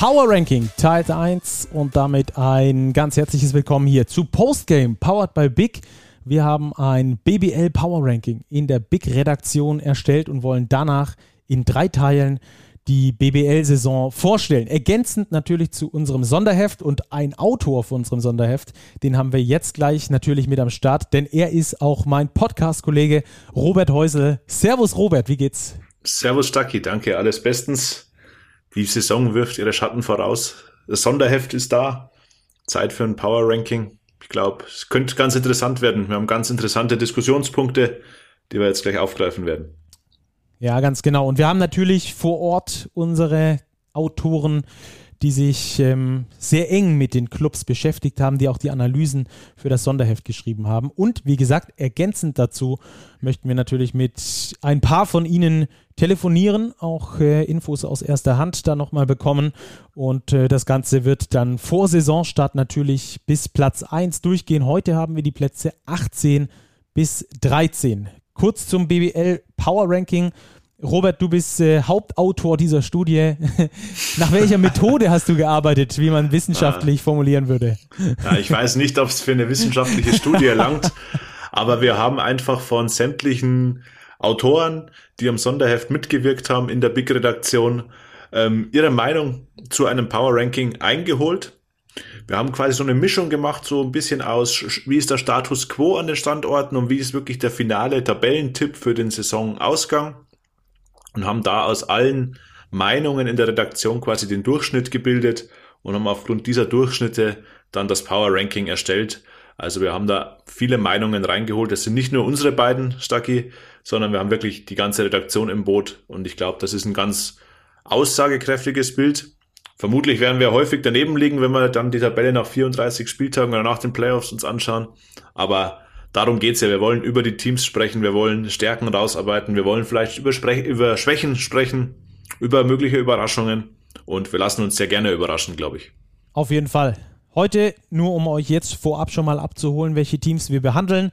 Power Ranking Teil 1 und damit ein ganz herzliches Willkommen hier zu Postgame, powered by Big. Wir haben ein BBL Power Ranking in der Big Redaktion erstellt und wollen danach in drei Teilen die BBL-Saison vorstellen. Ergänzend natürlich zu unserem Sonderheft und ein Autor von unserem Sonderheft, den haben wir jetzt gleich natürlich mit am Start, denn er ist auch mein Podcast-Kollege Robert Häusel. Servus Robert, wie geht's? Servus Stacki, danke, alles bestens. Die Saison wirft ihre Schatten voraus. Das Sonderheft ist da. Zeit für ein Power Ranking. Ich glaube, es könnte ganz interessant werden. Wir haben ganz interessante Diskussionspunkte, die wir jetzt gleich aufgreifen werden. Ja, ganz genau. Und wir haben natürlich vor Ort unsere Autoren, die sich ähm, sehr eng mit den Clubs beschäftigt haben, die auch die Analysen für das Sonderheft geschrieben haben. Und wie gesagt, ergänzend dazu möchten wir natürlich mit ein paar von Ihnen telefonieren, auch äh, Infos aus erster Hand da nochmal bekommen. Und äh, das Ganze wird dann vor Saisonstart natürlich bis Platz 1 durchgehen. Heute haben wir die Plätze 18 bis 13 kurz zum BBL Power Ranking. Robert, du bist äh, Hauptautor dieser Studie. Nach welcher Methode hast du gearbeitet, wie man wissenschaftlich ah. formulieren würde? Ja, ich weiß nicht, ob es für eine wissenschaftliche Studie langt, aber wir haben einfach von sämtlichen Autoren, die am Sonderheft mitgewirkt haben in der Big-Redaktion, ähm, ihre Meinung zu einem Power Ranking eingeholt wir haben quasi so eine Mischung gemacht, so ein bisschen aus, wie ist der Status quo an den Standorten und wie ist wirklich der finale Tabellentipp für den Saisonausgang und haben da aus allen Meinungen in der Redaktion quasi den Durchschnitt gebildet und haben aufgrund dieser Durchschnitte dann das Power Ranking erstellt. Also wir haben da viele Meinungen reingeholt. Das sind nicht nur unsere beiden, Stacki, sondern wir haben wirklich die ganze Redaktion im Boot. Und ich glaube, das ist ein ganz aussagekräftiges Bild. Vermutlich werden wir häufig daneben liegen, wenn wir dann die Tabelle nach 34 Spieltagen oder nach den Playoffs uns anschauen. Aber darum geht's ja. Wir wollen über die Teams sprechen, wir wollen Stärken rausarbeiten, wir wollen vielleicht über, Spre über Schwächen sprechen, über mögliche Überraschungen. Und wir lassen uns sehr gerne überraschen, glaube ich. Auf jeden Fall. Heute, nur um euch jetzt vorab schon mal abzuholen, welche Teams wir behandeln.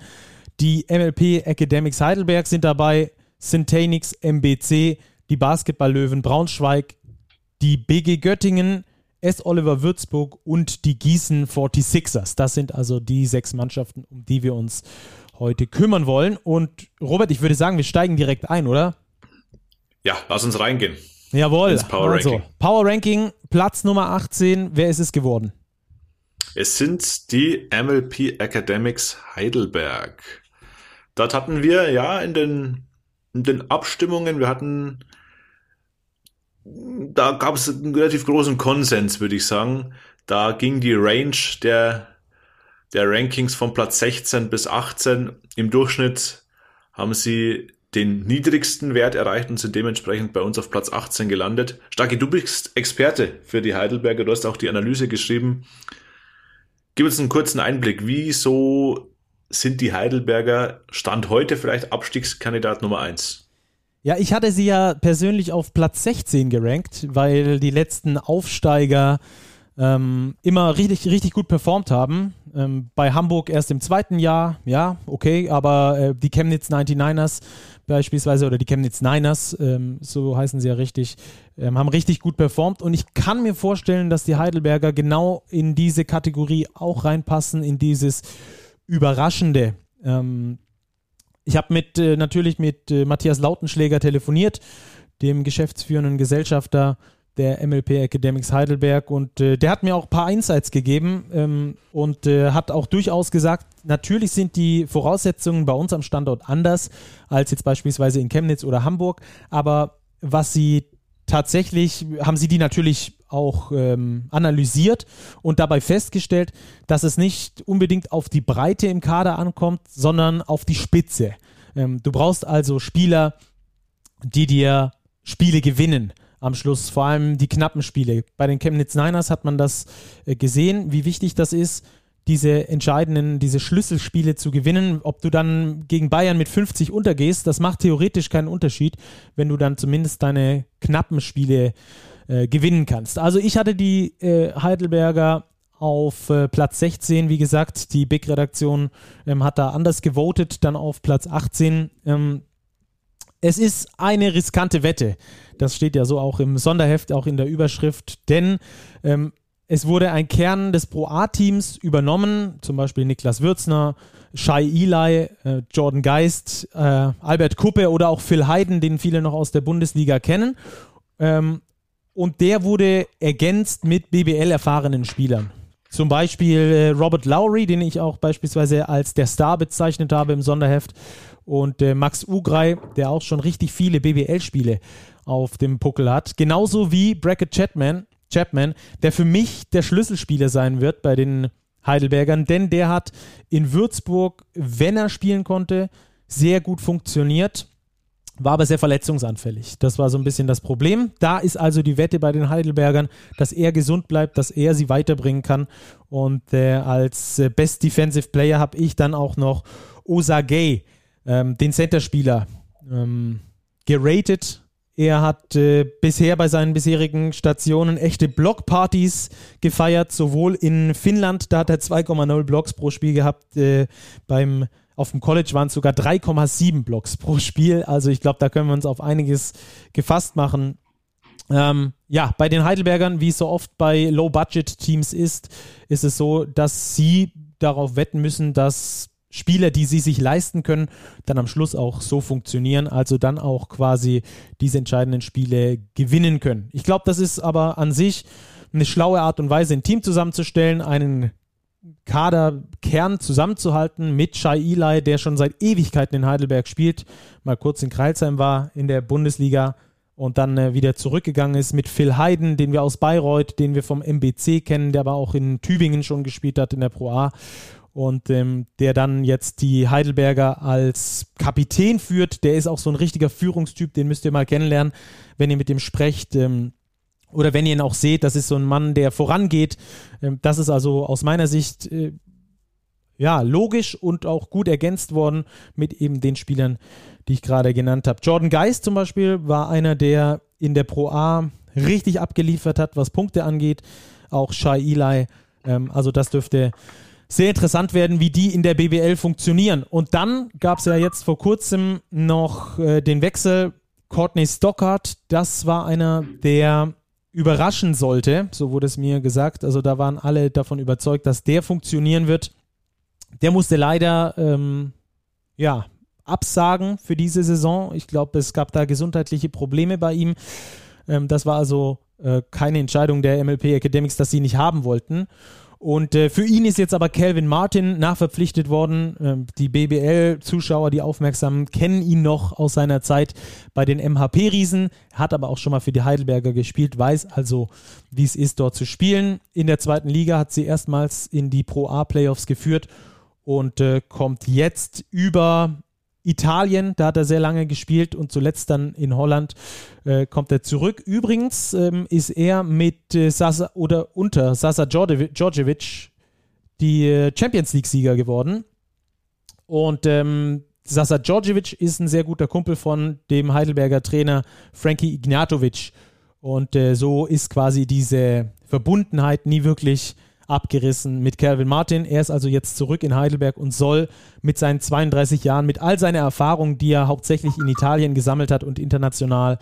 Die MLP Academics Heidelberg sind dabei, Syntanix MBC, die Basketball-Löwen Braunschweig, die BG Göttingen, S. Oliver Würzburg und die Gießen 46ers. Das sind also die sechs Mannschaften, um die wir uns heute kümmern wollen. Und Robert, ich würde sagen, wir steigen direkt ein, oder? Ja, lass uns reingehen. Jawohl. Ins Power also, Ranking. Power Ranking, Platz Nummer 18. Wer ist es geworden? Es sind die MLP Academics Heidelberg. Dort hatten wir ja in den, in den Abstimmungen, wir hatten da gab es einen relativ großen Konsens, würde ich sagen. Da ging die Range der, der Rankings von Platz 16 bis 18. Im Durchschnitt haben sie den niedrigsten Wert erreicht und sind dementsprechend bei uns auf Platz 18 gelandet. Starki, du bist Experte für die Heidelberger, du hast auch die Analyse geschrieben. Gib uns einen kurzen Einblick. Wieso sind die Heidelberger Stand heute vielleicht Abstiegskandidat Nummer 1? Ja, ich hatte sie ja persönlich auf Platz 16 gerankt, weil die letzten Aufsteiger ähm, immer richtig, richtig gut performt haben. Ähm, bei Hamburg erst im zweiten Jahr, ja, okay, aber äh, die Chemnitz 99ers beispielsweise oder die Chemnitz Niners, ähm, so heißen sie ja richtig, ähm, haben richtig gut performt und ich kann mir vorstellen, dass die Heidelberger genau in diese Kategorie auch reinpassen, in dieses Überraschende. Ähm, ich habe mit äh, natürlich mit äh, Matthias Lautenschläger telefoniert, dem geschäftsführenden Gesellschafter der MLP Academics Heidelberg. Und äh, der hat mir auch ein paar Insights gegeben ähm, und äh, hat auch durchaus gesagt, natürlich sind die Voraussetzungen bei uns am Standort anders als jetzt beispielsweise in Chemnitz oder Hamburg, aber was sie tatsächlich, haben sie die natürlich auch ähm, analysiert und dabei festgestellt, dass es nicht unbedingt auf die Breite im Kader ankommt, sondern auf die Spitze. Ähm, du brauchst also Spieler, die dir Spiele gewinnen am Schluss, vor allem die knappen Spiele. Bei den Chemnitz Niners hat man das äh, gesehen, wie wichtig das ist, diese entscheidenden, diese Schlüsselspiele zu gewinnen. Ob du dann gegen Bayern mit 50 untergehst, das macht theoretisch keinen Unterschied, wenn du dann zumindest deine knappen Spiele äh, gewinnen kannst. Also ich hatte die äh, Heidelberger auf äh, Platz 16, wie gesagt, die Big-Redaktion ähm, hat da anders gewotet, dann auf Platz 18. Ähm, Es ist eine riskante Wette. Das steht ja so auch im Sonderheft, auch in der Überschrift, denn ähm, es wurde ein Kern des Pro A-Teams übernommen, zum Beispiel Niklas Würzner, Shai Eli, äh, Jordan Geist, äh, Albert Kuppe oder auch Phil Hayden, den viele noch aus der Bundesliga kennen. Ähm, und der wurde ergänzt mit BBL-erfahrenen Spielern. Zum Beispiel äh, Robert Lowry, den ich auch beispielsweise als der Star bezeichnet habe im Sonderheft. Und äh, Max Ugrei, der auch schon richtig viele BBL-Spiele auf dem Puckel hat. Genauso wie Brackett Chapman, Chapman, der für mich der Schlüsselspieler sein wird bei den Heidelbergern, denn der hat in Würzburg, wenn er spielen konnte, sehr gut funktioniert, war aber sehr verletzungsanfällig. Das war so ein bisschen das Problem. Da ist also die Wette bei den Heidelbergern, dass er gesund bleibt, dass er sie weiterbringen kann. Und äh, als äh, Best Defensive Player habe ich dann auch noch Osa Gay, ähm, den Centerspieler, ähm, geratet er hat äh, bisher bei seinen bisherigen Stationen echte Blockpartys gefeiert, sowohl in Finnland, da hat er 2,0 Blocks pro Spiel gehabt, äh, beim auf dem College waren es sogar 3,7 Blocks pro Spiel. Also ich glaube, da können wir uns auf einiges gefasst machen. Ähm, ja, bei den Heidelbergern, wie es so oft bei Low-Budget-Teams ist, ist es so, dass sie darauf wetten müssen, dass Spieler, die sie sich leisten können, dann am Schluss auch so funktionieren, also dann auch quasi diese entscheidenden Spiele gewinnen können. Ich glaube, das ist aber an sich eine schlaue Art und Weise, ein Team zusammenzustellen, einen Kaderkern zusammenzuhalten mit Shai Eli, der schon seit Ewigkeiten in Heidelberg spielt, mal kurz in Kreilsheim war in der Bundesliga und dann äh, wieder zurückgegangen ist mit Phil Heiden, den wir aus Bayreuth, den wir vom MBC kennen, der aber auch in Tübingen schon gespielt hat in der Pro A und ähm, der dann jetzt die Heidelberger als Kapitän führt. Der ist auch so ein richtiger Führungstyp, den müsst ihr mal kennenlernen, wenn ihr mit dem sprecht. Ähm, oder wenn ihr ihn auch seht, das ist so ein Mann, der vorangeht. Ähm, das ist also aus meiner Sicht äh, ja logisch und auch gut ergänzt worden mit eben den Spielern, die ich gerade genannt habe. Jordan Geist zum Beispiel war einer, der in der Pro A richtig abgeliefert hat, was Punkte angeht. Auch Shai Eli. Ähm, also das dürfte sehr interessant werden, wie die in der BBL funktionieren. Und dann gab es ja jetzt vor kurzem noch äh, den Wechsel Courtney Stockard. Das war einer, der überraschen sollte, so wurde es mir gesagt. Also da waren alle davon überzeugt, dass der funktionieren wird. Der musste leider ähm, ja absagen für diese Saison. Ich glaube, es gab da gesundheitliche Probleme bei ihm. Ähm, das war also äh, keine Entscheidung der MLP Academics, dass sie nicht haben wollten. Und äh, für ihn ist jetzt aber Calvin Martin nachverpflichtet worden. Ähm, die BBL-Zuschauer, die aufmerksam, kennen ihn noch aus seiner Zeit bei den MHP-Riesen, hat aber auch schon mal für die Heidelberger gespielt, weiß also, wie es ist, dort zu spielen. In der zweiten Liga hat sie erstmals in die Pro A-Playoffs geführt und äh, kommt jetzt über Italien, da hat er sehr lange gespielt und zuletzt dann in Holland äh, kommt er zurück. Übrigens ähm, ist er mit äh, Sasa oder unter Sasa Djordjevic die äh, Champions League-Sieger geworden. Und ähm, Sasa Djordjevic ist ein sehr guter Kumpel von dem Heidelberger Trainer Frankie Ignatovic. Und äh, so ist quasi diese Verbundenheit nie wirklich abgerissen mit Calvin Martin. Er ist also jetzt zurück in Heidelberg und soll mit seinen 32 Jahren, mit all seiner Erfahrung, die er hauptsächlich in Italien gesammelt hat und international,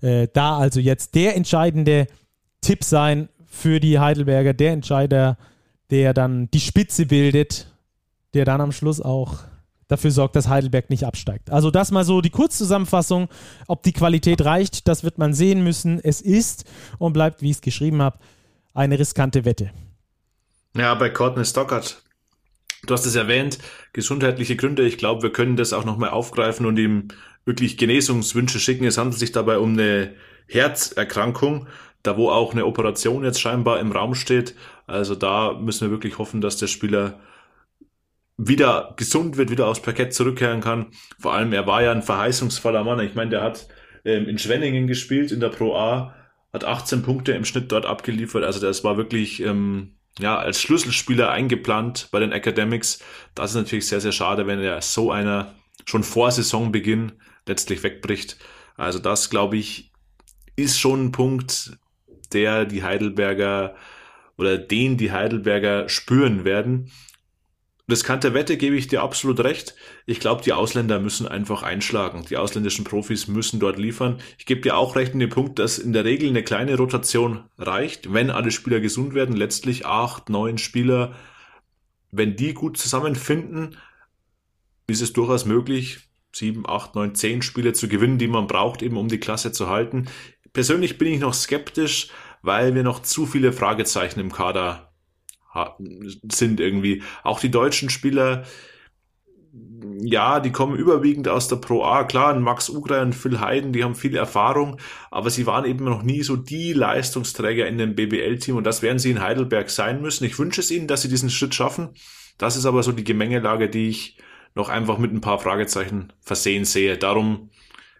äh, da also jetzt der entscheidende Tipp sein für die Heidelberger, der Entscheider, der dann die Spitze bildet, der dann am Schluss auch dafür sorgt, dass Heidelberg nicht absteigt. Also das mal so die Kurzzusammenfassung. Ob die Qualität reicht, das wird man sehen müssen. Es ist und bleibt, wie ich es geschrieben habe, eine riskante Wette. Ja, bei Courtney Stockard. Du hast es erwähnt, gesundheitliche Gründe. Ich glaube, wir können das auch nochmal aufgreifen und ihm wirklich Genesungswünsche schicken. Es handelt sich dabei um eine Herzerkrankung, da wo auch eine Operation jetzt scheinbar im Raum steht. Also da müssen wir wirklich hoffen, dass der Spieler wieder gesund wird, wieder aufs Parkett zurückkehren kann. Vor allem, er war ja ein verheißungsvoller Mann. Ich meine, der hat ähm, in Schwenningen gespielt, in der Pro A, hat 18 Punkte im Schnitt dort abgeliefert. Also das war wirklich ähm, ja, als Schlüsselspieler eingeplant bei den Academics. Das ist natürlich sehr, sehr schade, wenn er so einer schon vor Saisonbeginn letztlich wegbricht. Also das, glaube ich, ist schon ein Punkt, der die Heidelberger oder den die Heidelberger spüren werden. Riskante Wette gebe ich dir absolut recht. Ich glaube, die Ausländer müssen einfach einschlagen. Die ausländischen Profis müssen dort liefern. Ich gebe dir auch recht in dem Punkt, dass in der Regel eine kleine Rotation reicht, wenn alle Spieler gesund werden. Letztlich acht, neun Spieler, wenn die gut zusammenfinden, ist es durchaus möglich, sieben, acht, neun, zehn Spiele zu gewinnen, die man braucht, eben um die Klasse zu halten. Persönlich bin ich noch skeptisch, weil wir noch zu viele Fragezeichen im Kader sind irgendwie. Auch die deutschen Spieler, ja, die kommen überwiegend aus der Pro A. Klar, Max Ugra und Phil Heiden, die haben viel Erfahrung, aber sie waren eben noch nie so die Leistungsträger in dem BBL-Team und das werden sie in Heidelberg sein müssen. Ich wünsche es ihnen, dass sie diesen Schritt schaffen. Das ist aber so die Gemengelage, die ich noch einfach mit ein paar Fragezeichen versehen sehe. Darum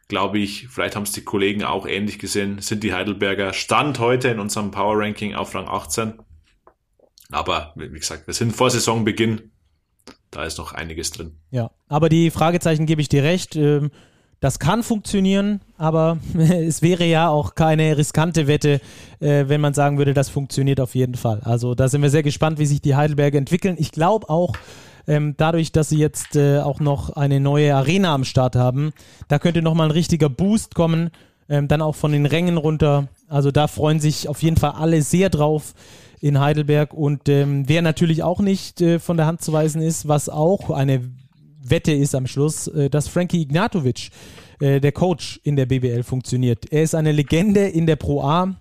glaube ich, vielleicht haben es die Kollegen auch ähnlich gesehen, sind die Heidelberger Stand heute in unserem Power Ranking auf Rang 18. Aber wie gesagt, wir sind vor Saisonbeginn. Da ist noch einiges drin. Ja, aber die Fragezeichen gebe ich dir recht. Ähm, das kann funktionieren, aber es wäre ja auch keine riskante Wette, äh, wenn man sagen würde, das funktioniert auf jeden Fall. Also da sind wir sehr gespannt, wie sich die Heidelberger entwickeln. Ich glaube auch, ähm, dadurch, dass sie jetzt äh, auch noch eine neue Arena am Start haben, da könnte nochmal ein richtiger Boost kommen, ähm, dann auch von den Rängen runter. Also da freuen sich auf jeden Fall alle sehr drauf in Heidelberg. Und ähm, wer natürlich auch nicht äh, von der Hand zu weisen ist, was auch eine Wette ist am Schluss, äh, dass Frankie Ignatovic, äh, der Coach in der BBL, funktioniert. Er ist eine Legende in der Pro A.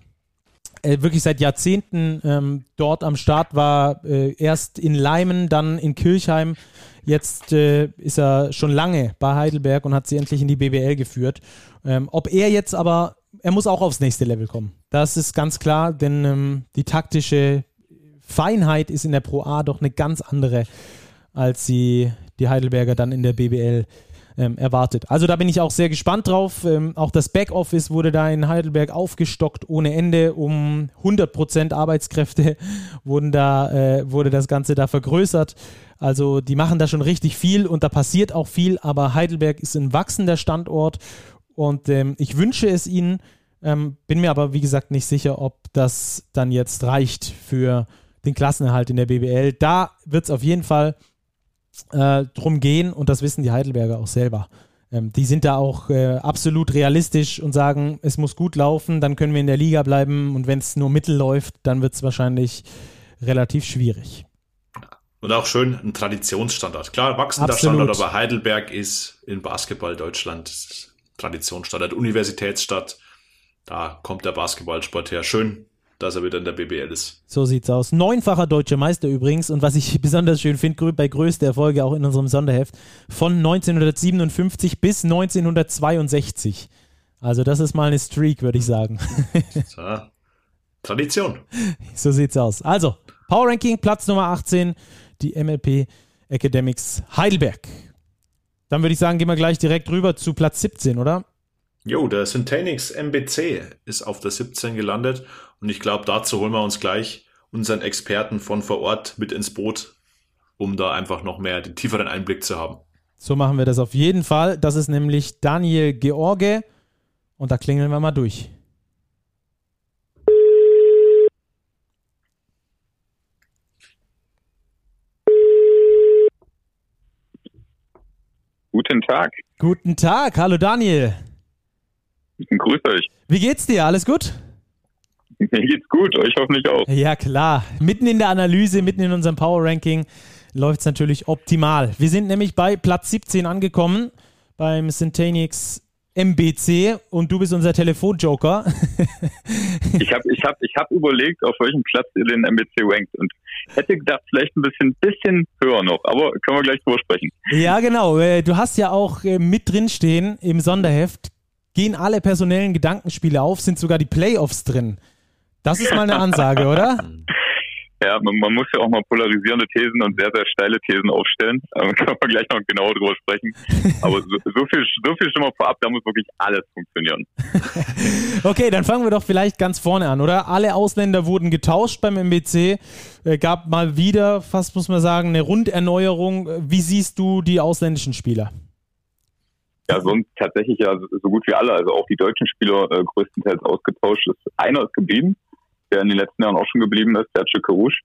Äh, wirklich seit Jahrzehnten ähm, dort am Start war, äh, erst in Leimen, dann in Kirchheim. Jetzt äh, ist er schon lange bei Heidelberg und hat sie endlich in die BBL geführt. Ähm, ob er jetzt aber er muss auch aufs nächste Level kommen. Das ist ganz klar, denn ähm, die taktische Feinheit ist in der Pro A doch eine ganz andere, als sie die Heidelberger dann in der BBL ähm, erwartet. Also da bin ich auch sehr gespannt drauf. Ähm, auch das Backoffice wurde da in Heidelberg aufgestockt ohne Ende. Um 100% Arbeitskräfte wurden da, äh, wurde das Ganze da vergrößert. Also die machen da schon richtig viel und da passiert auch viel, aber Heidelberg ist ein wachsender Standort und ähm, ich wünsche es ihnen, ähm, bin mir aber wie gesagt nicht sicher, ob das dann jetzt reicht für den Klassenerhalt in der BBL. Da wird es auf jeden Fall äh, drum gehen und das wissen die Heidelberger auch selber. Ähm, die sind da auch äh, absolut realistisch und sagen, es muss gut laufen, dann können wir in der Liga bleiben und wenn es nur mittel läuft, dann wird es wahrscheinlich relativ schwierig. Und auch schön ein Traditionsstandard. Klar, wachsender Absolut. Standard, aber Heidelberg ist in Basketball Deutschland Traditionsstadt, Universitätsstadt. Da kommt der Basketballsport her. Schön, dass er wieder in der BBL ist. So sieht's aus. Neunfacher deutscher Meister übrigens und was ich besonders schön finde, bei größter Erfolge auch in unserem Sonderheft, von 1957 bis 1962. Also das ist mal eine Streak, würde ich sagen. So. Tradition. So sieht's aus. Also, Power Ranking, Platz Nummer 18, die MLP Academics Heidelberg. Dann würde ich sagen, gehen wir gleich direkt rüber zu Platz 17, oder? Jo, der Syntanix MBC ist auf der 17 gelandet und ich glaube, dazu holen wir uns gleich unseren Experten von vor Ort mit ins Boot, um da einfach noch mehr den tieferen Einblick zu haben. So machen wir das auf jeden Fall. Das ist nämlich Daniel George und da klingeln wir mal durch. Guten Tag. Guten Tag, hallo Daniel. Grüß euch. Wie geht's dir? Alles gut? Mir geht's gut, euch hoffentlich auch. Ja, klar. Mitten in der Analyse, mitten in unserem Power Ranking läuft es natürlich optimal. Wir sind nämlich bei Platz 17 angekommen beim Syntanix MBC und du bist unser Telefonjoker. ich habe ich hab, ich hab überlegt, auf welchem Platz ihr den MBC rankt und hätte gedacht, vielleicht ein bisschen, bisschen höher noch, aber können wir gleich drüber sprechen. Ja, genau. Äh, du hast ja auch äh, mit drin stehen im Sonderheft, gehen alle personellen Gedankenspiele auf, sind sogar die Playoffs drin. Das ist mal eine Ansage, oder? Ja, man, man, muss ja auch mal polarisierende Thesen und sehr, sehr steile Thesen aufstellen. Da können wir gleich noch genauer drüber sprechen. Aber so, so, viel, so viel schon mal vorab, da muss wirklich alles funktionieren. okay, dann fangen wir doch vielleicht ganz vorne an, oder? Alle Ausländer wurden getauscht beim MBC. Äh, gab mal wieder, fast muss man sagen, eine Runderneuerung. Wie siehst du die ausländischen Spieler? Ja, sonst tatsächlich ja so gut wie alle, also auch die deutschen Spieler äh, größtenteils ausgetauscht. Ist, einer ist geblieben, der in den letzten Jahren auch schon geblieben ist, der Karouche.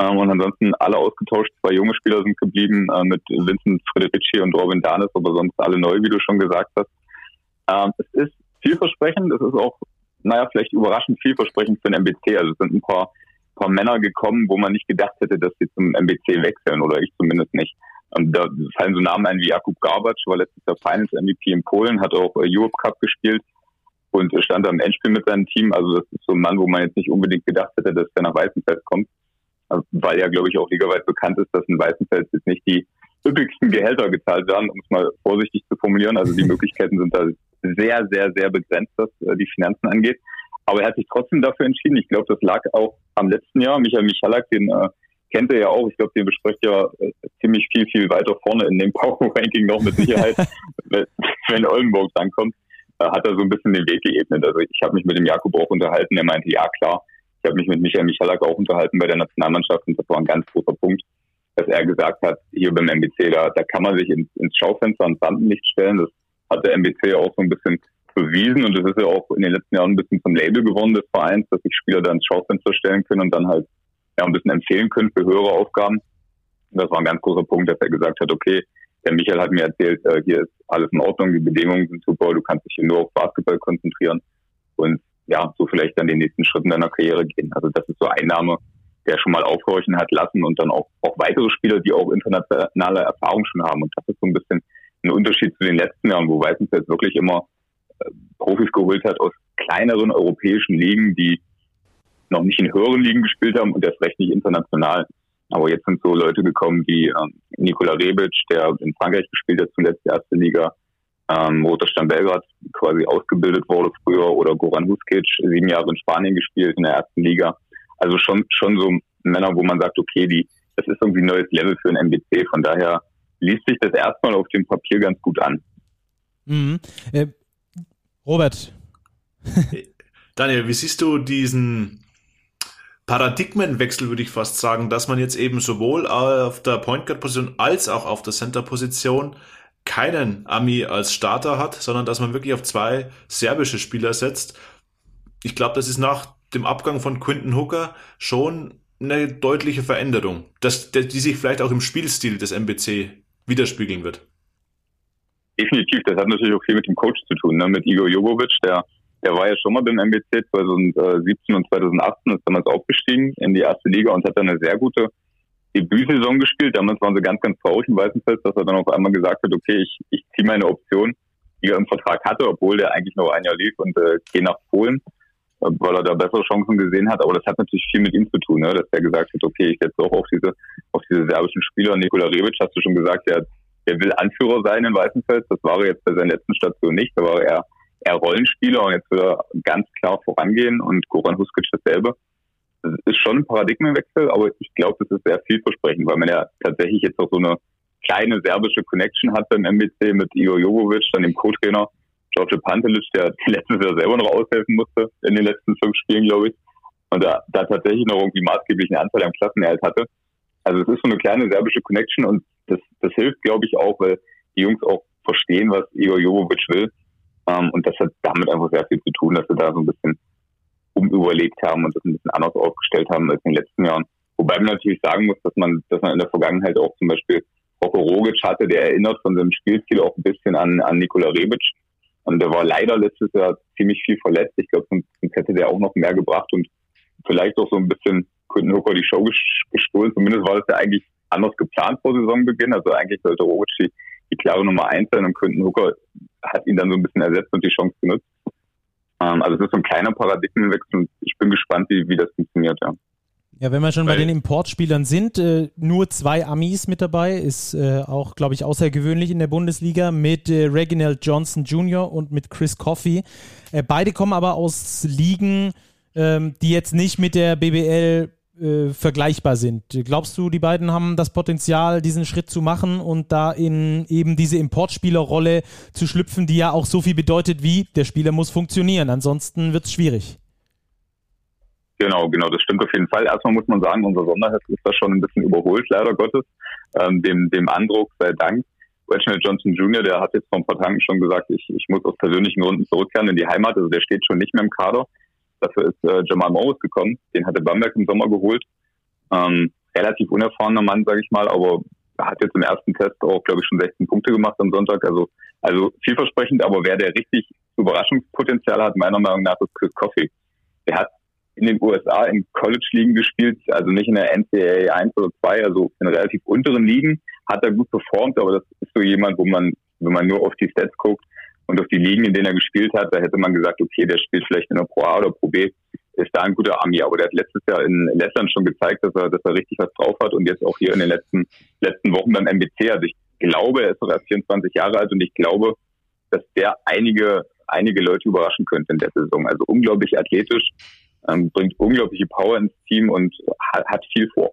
Ähm, und ansonsten alle ausgetauscht. Zwei junge Spieler sind geblieben äh, mit Vincent Frederici und Robin Danes, aber sonst alle neu, wie du schon gesagt hast. Ähm, es ist vielversprechend. Es ist auch, naja, vielleicht überraschend vielversprechend für den MBC. Also es sind ein paar, paar Männer gekommen, wo man nicht gedacht hätte, dass sie zum MBC wechseln oder ich zumindest nicht. Und da fallen so Namen ein wie Jakub Garbac, war letztes Jahr Finals MVP in Polen, hat auch äh, Europe Cup gespielt und stand am Endspiel mit seinem Team. Also das ist so ein Mann, wo man jetzt nicht unbedingt gedacht hätte, dass der nach Weißenfeld kommt weil ja, glaube ich, auch ligaweit bekannt ist, dass in Weißenfels jetzt nicht die üppigsten Gehälter gezahlt werden, um es mal vorsichtig zu formulieren. Also die Möglichkeiten sind da sehr, sehr, sehr begrenzt, was äh, die Finanzen angeht. Aber er hat sich trotzdem dafür entschieden. Ich glaube, das lag auch am letzten Jahr. Michael Michalak, den äh, kennt er ja auch. Ich glaube, den bespricht ja äh, ziemlich viel, viel weiter vorne in dem Power-Ranking noch mit Sicherheit, wenn Oldenburg drankommt. Äh, hat er so ein bisschen den Weg geebnet. Also ich habe mich mit dem Jakob auch unterhalten. Er meinte, ja klar, ich habe mich mit Michael Michalak auch unterhalten bei der Nationalmannschaft und das war ein ganz großer Punkt, dass er gesagt hat, hier beim MBC, da, da kann man sich ins, ins Schaufenster und Rampenlicht stellen. Das hat der MBC auch so ein bisschen bewiesen und das ist ja auch in den letzten Jahren ein bisschen zum Label geworden des Vereins, dass sich Spieler da ins Schaufenster stellen können und dann halt ja, ein bisschen empfehlen können für höhere Aufgaben. Das war ein ganz großer Punkt, dass er gesagt hat, okay, der Michael hat mir erzählt, äh, hier ist alles in Ordnung, die Bedingungen sind super, du kannst dich hier nur auf Basketball konzentrieren. Und ja, so vielleicht dann den nächsten Schritt in deiner Karriere gehen. Also das ist so ein Name, der schon mal aufhorchen hat lassen und dann auch, auch weitere Spieler, die auch internationale Erfahrung schon haben. Und das ist so ein bisschen ein Unterschied zu den letzten Jahren, wo Weißenfels wirklich immer äh, Profis geholt hat aus kleineren europäischen Ligen, die noch nicht in höheren Ligen gespielt haben und erst recht nicht international. Aber jetzt sind so Leute gekommen wie ähm, Nikola Rebic, der in Frankreich gespielt hat, zuletzt die erste Liga, ähm, Roter Stern Belgrad quasi ausgebildet wurde früher oder Goran Huskic, sieben Jahre in Spanien gespielt in der ersten Liga. Also schon, schon so Männer, wo man sagt, okay, die, das ist irgendwie ein neues Level für ein MBC. Von daher liest sich das erstmal auf dem Papier ganz gut an. Mhm. Äh, Robert. Daniel, wie siehst du diesen Paradigmenwechsel, würde ich fast sagen, dass man jetzt eben sowohl auf der Point Guard Position als auch auf der Center Position keinen Ami als Starter hat, sondern dass man wirklich auf zwei serbische Spieler setzt. Ich glaube, das ist nach dem Abgang von Quinton Hooker schon eine deutliche Veränderung, dass, die sich vielleicht auch im Spielstil des MBC widerspiegeln wird. Definitiv, das hat natürlich auch viel mit dem Coach zu tun, ne? mit Igor Jogovic, der, der war ja schon mal beim MBC 2017 und 2018, ist damals aufgestiegen in die erste Liga und hat dann eine sehr gute Debütsaison gespielt. Damals waren sie ganz, ganz traurig im Weißenfest, dass er dann auf einmal gesagt hat, okay, ich, ich ziehe meine Option, die er im Vertrag hatte, obwohl der eigentlich noch ein Jahr lief und äh, gehe nach Polen, äh, weil er da bessere Chancen gesehen hat. Aber das hat natürlich viel mit ihm zu tun, ne? dass er gesagt hat, okay, ich setze auch auf diese, auf diese serbischen Spieler. Nikola Rebic, hast du schon gesagt, der, der will Anführer sein in Weißenfels. Das war er jetzt bei seiner letzten Station nicht. Da war er eher Rollenspieler und jetzt will er ganz klar vorangehen und Goran Huskic dasselbe das ist schon ein Paradigmenwechsel, aber ich glaube, das ist sehr vielversprechend, weil man ja tatsächlich jetzt auch so eine kleine serbische Connection hat beim MBC mit Igor Jovovic, dann dem Co-Trainer George Pantelic, der letztes Jahr selber noch aushelfen musste in den letzten fünf Spielen, glaube ich. Und da, da tatsächlich noch irgendwie maßgeblichen Anteil am Klassenerhalt hatte. Also es ist so eine kleine serbische Connection und das, das hilft, glaube ich, auch, weil die Jungs auch verstehen, was Igor Jovovic will. Ähm, und das hat damit einfach sehr viel zu tun, dass sie da so ein bisschen umüberlegt haben und das ein bisschen anders aufgestellt haben als in den letzten Jahren. Wobei man natürlich sagen muss, dass man, dass man in der Vergangenheit auch zum Beispiel Rocco Rogic hatte, der erinnert von seinem Spielstil auch ein bisschen an, an Nikola Rebic. Und der war leider letztes Jahr ziemlich viel verletzt. Ich glaube, sonst hätte der auch noch mehr gebracht und vielleicht auch so ein bisschen Quinton Hooker die Show gestohlen. Zumindest war das ja eigentlich anders geplant vor Saisonbeginn. Also eigentlich sollte Rogic die, die klare Nummer eins sein und Quinton Hooker hat ihn dann so ein bisschen ersetzt und die Chance genutzt. Ähm, also es ist so ein kleiner Paradigmenwechsel und ich bin gespannt, wie, wie das funktioniert, ja. Ja, wenn wir schon bei den Importspielern sind, äh, nur zwei Amis mit dabei, ist äh, auch, glaube ich, außergewöhnlich in der Bundesliga mit äh, Reginald Johnson Jr. und mit Chris Coffey. Äh, beide kommen aber aus Ligen, ähm, die jetzt nicht mit der BBL äh, vergleichbar sind. Glaubst du, die beiden haben das Potenzial, diesen Schritt zu machen und da in eben diese Importspielerrolle zu schlüpfen, die ja auch so viel bedeutet wie, der Spieler muss funktionieren, ansonsten wird es schwierig. Genau, genau, das stimmt auf jeden Fall. Erstmal muss man sagen, unser Sonderheft ist da schon ein bisschen überholt, leider Gottes. Ähm, dem, dem Andruck sei Dank. Reginald Johnson Jr., der hat jetzt vor ein paar Tagen schon gesagt, ich, ich muss aus persönlichen Gründen zurückkehren in die Heimat. Also der steht schon nicht mehr im Kader. Dafür ist äh, Jamal Morris gekommen. Den hatte Bamberg im Sommer geholt. Ähm, relativ unerfahrener Mann, sage ich mal, aber hat jetzt im ersten Test auch, glaube ich, schon 16 Punkte gemacht am Sonntag. Also, also vielversprechend, aber wer der richtig Überraschungspotenzial hat, meiner Meinung nach, ist Chris Coffey. Der hat in den USA in College-Ligen gespielt, also nicht in der NCAA 1 oder 2, also in relativ unteren Ligen, hat er gut performt, aber das ist so jemand, wo man, wenn man nur auf die Stats guckt und auf die Ligen, in denen er gespielt hat, da hätte man gesagt, okay, der spielt vielleicht in der Pro A oder Pro B, ist da ein guter Ami, aber der hat letztes Jahr in Lettland schon gezeigt, dass er, dass er richtig was drauf hat und jetzt auch hier in den letzten, letzten Wochen beim MBC. Also ich glaube, er ist noch erst 24 Jahre alt und ich glaube, dass der einige, einige Leute überraschen könnte in der Saison. Also unglaublich athletisch, ähm, bringt unglaubliche Power ins Team und hat, hat viel vor.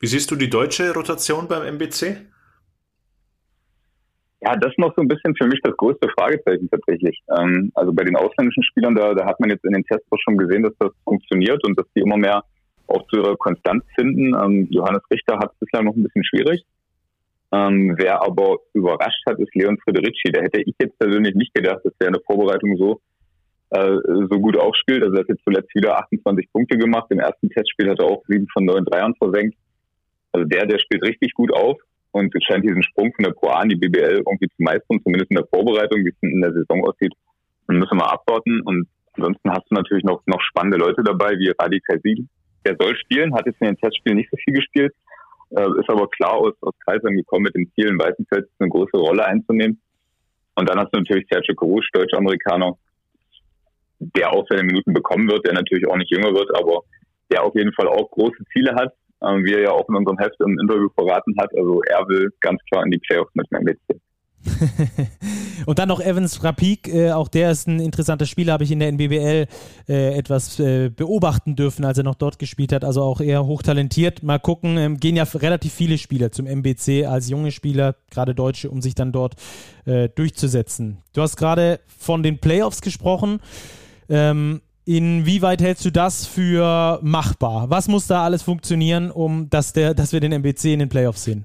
Wie siehst du die deutsche Rotation beim MBC? Ja, das ist noch so ein bisschen für mich das größte Fragezeichen tatsächlich. Ähm, also bei den ausländischen Spielern, da, da hat man jetzt in den Tests schon gesehen, dass das funktioniert und dass die immer mehr auch zu ihrer Konstanz finden. Ähm, Johannes Richter hat es bislang noch ein bisschen schwierig. Ähm, wer aber überrascht hat, ist Leon Frederici. Da hätte ich jetzt persönlich nicht gedacht, dass der in der Vorbereitung so äh, so gut aufspielt. Also er hat jetzt zuletzt wieder 28 Punkte gemacht. Im ersten Testspiel hat er auch sieben von neun Dreiern versenkt. Also der, der spielt richtig gut auf und es scheint diesen Sprung von der Pro A in die BBL irgendwie zu meistern, zumindest in der Vorbereitung, wie es in der Saison aussieht. Dann müssen wir abwarten und ansonsten hast du natürlich noch, noch spannende Leute dabei, wie Radi Kaisil. Der soll spielen, hat jetzt in den Testspielen nicht so viel gespielt, äh, ist aber klar aus, aus Kreisern gekommen mit dem Ziel, in Weißenfeld eine größere Rolle einzunehmen. Und dann hast du natürlich Sergio Carouche, Deutsch-Amerikaner, der auch seine Minuten bekommen wird, der natürlich auch nicht jünger wird, aber der auf jeden Fall auch große Ziele hat, äh, wie er ja auch in unserem Heft im Interview verraten hat. Also er will ganz klar in die Playoffs mit dem MBC. und dann noch Evans Rapik, äh, auch der ist ein interessanter Spieler, habe ich in der NBBL äh, etwas äh, beobachten dürfen, als er noch dort gespielt hat, also auch eher hochtalentiert. Mal gucken, ähm, gehen ja relativ viele Spieler zum MBC als junge Spieler, gerade Deutsche, um sich dann dort äh, durchzusetzen. Du hast gerade von den Playoffs gesprochen. Ähm, Inwieweit hältst du das für machbar? Was muss da alles funktionieren, um dass, der, dass wir den MBC in den Playoffs sehen?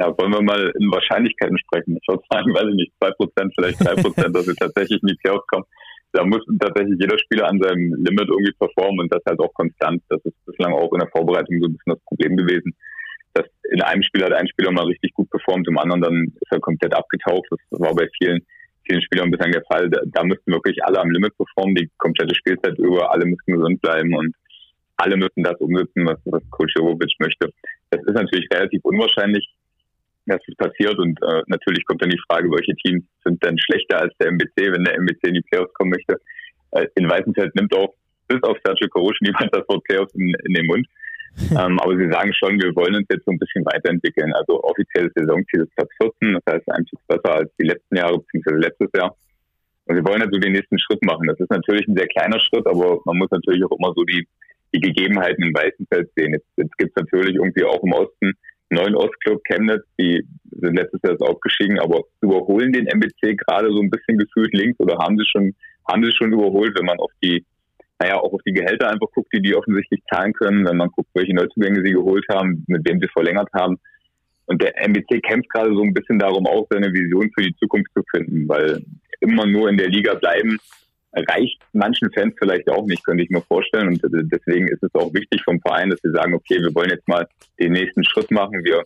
Ja, wollen wir mal in Wahrscheinlichkeiten sprechen. Ich würde sagen, weiß ich nicht, 2%, vielleicht 3%, dass wir tatsächlich in die Playoffs kommen. Da muss tatsächlich jeder Spieler an seinem Limit irgendwie performen und das halt auch konstant. Das ist bislang auch in der Vorbereitung so ein bisschen das Problem gewesen. Dass in einem Spiel hat ein Spieler mal richtig gut performt, im anderen dann ist er komplett abgetaucht. Das war bei vielen vielen Spielern bislang der Fall. Da, da müssten wirklich alle am Limit performen, die komplette Spielzeit über, alle müssen gesund bleiben und alle müssen das umsetzen, was, was Coach Jovovic möchte. Das ist natürlich relativ unwahrscheinlich, dass das passiert und äh, natürlich kommt dann die Frage, welche Teams sind denn schlechter als der MBC, wenn der MBC in die Playoffs kommen möchte. Äh, in Weißenfeld nimmt auch bis auf Sergio Karusch niemand das Wort Playoffs in, in den Mund. Ähm, aber sie sagen schon, wir wollen uns jetzt so ein bisschen weiterentwickeln. Also offizielles Saisonziel ist Platz 14, das heißt ein Stück besser als die letzten Jahre bzw. letztes Jahr. Und wir wollen also den nächsten Schritt machen. Das ist natürlich ein sehr kleiner Schritt, aber man muss natürlich auch immer so die, die Gegebenheiten im Weißenfeld sehen. Jetzt, jetzt gibt es natürlich irgendwie auch im Osten neuen Ostclub Chemnitz, die sind letztes Jahr aufgestiegen, aber überholen den MBC gerade so ein bisschen gefühlt links oder haben sie schon, haben sie schon überholt, wenn man auf die naja, auch auf die Gehälter einfach guckt, die die offensichtlich zahlen können, wenn man guckt, welche Neuzugänge sie geholt haben, mit wem sie verlängert haben. Und der MBC kämpft gerade so ein bisschen darum, auch seine Vision für die Zukunft zu finden, weil immer nur in der Liga bleiben reicht manchen Fans vielleicht auch nicht, könnte ich mir vorstellen. Und deswegen ist es auch wichtig vom Verein, dass sie sagen, okay, wir wollen jetzt mal den nächsten Schritt machen. Wir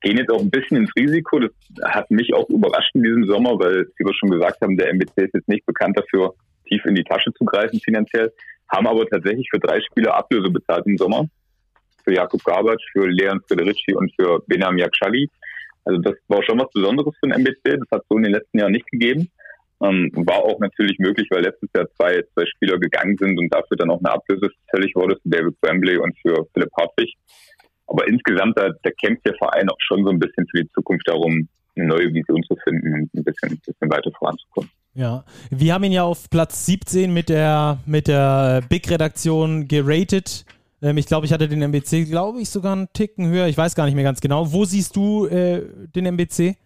gehen jetzt auch ein bisschen ins Risiko. Das hat mich auch überrascht in diesem Sommer, weil, wie wir schon gesagt haben, der MBC ist jetzt nicht bekannt dafür, tief in die Tasche zu greifen finanziell, haben aber tatsächlich für drei Spieler Ablöse bezahlt im Sommer. Für Jakub Gabatsch, für Leon Federici und für Benam Yakshali. Also das war schon was Besonderes für den MBC. Das hat es so in den letzten Jahren nicht gegeben. Ähm, war auch natürlich möglich, weil letztes Jahr zwei, zwei Spieler gegangen sind und dafür dann auch eine Ablöse fällig wurde für David Wembley und für Philipp Hartwig. Aber insgesamt, da, da kämpft der Verein auch schon so ein bisschen für die Zukunft darum, eine neue Vision zu finden und ein bisschen, ein bisschen weiter voranzukommen. Ja, wir haben ihn ja auf Platz 17 mit der, mit der Big-Redaktion geratet. Ähm, ich glaube, ich hatte den MBC, glaube ich, sogar einen Ticken höher. Ich weiß gar nicht mehr ganz genau. Wo siehst du äh, den MBC?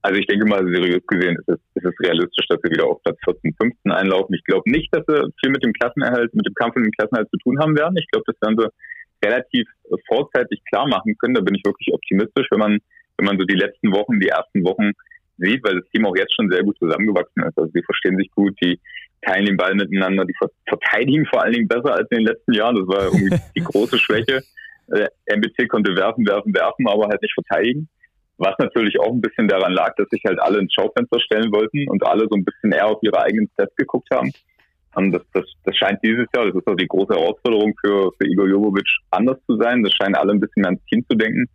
Also ich denke mal, seriös gesehen ist es, ist es realistisch, dass wir wieder auf Platz 14, 15 einlaufen. Ich glaube nicht, dass wir viel mit dem Klassenerhalt, mit dem Kampf um den Klassenerhalt zu tun haben werden. Ich glaube, das werden wir relativ vorzeitig klar machen können. Da bin ich wirklich optimistisch, wenn man, wenn man so die letzten Wochen, die ersten Wochen sieht, weil das Team auch jetzt schon sehr gut zusammengewachsen ist. Also die verstehen sich gut, die teilen den Ball miteinander, die verteidigen vor allen Dingen besser als in den letzten Jahren. Das war irgendwie die große Schwäche. Äh, MBC konnte werfen, werfen, werfen, aber halt nicht verteidigen. Was natürlich auch ein bisschen daran lag, dass sich halt alle ins Schaufenster stellen wollten und alle so ein bisschen eher auf ihre eigenen Stats geguckt haben. Und das, das, das scheint dieses Jahr, das ist auch die große Herausforderung für, für Igor Jovovic, anders zu sein. Das scheinen alle ein bisschen mehr ans Team zu denken.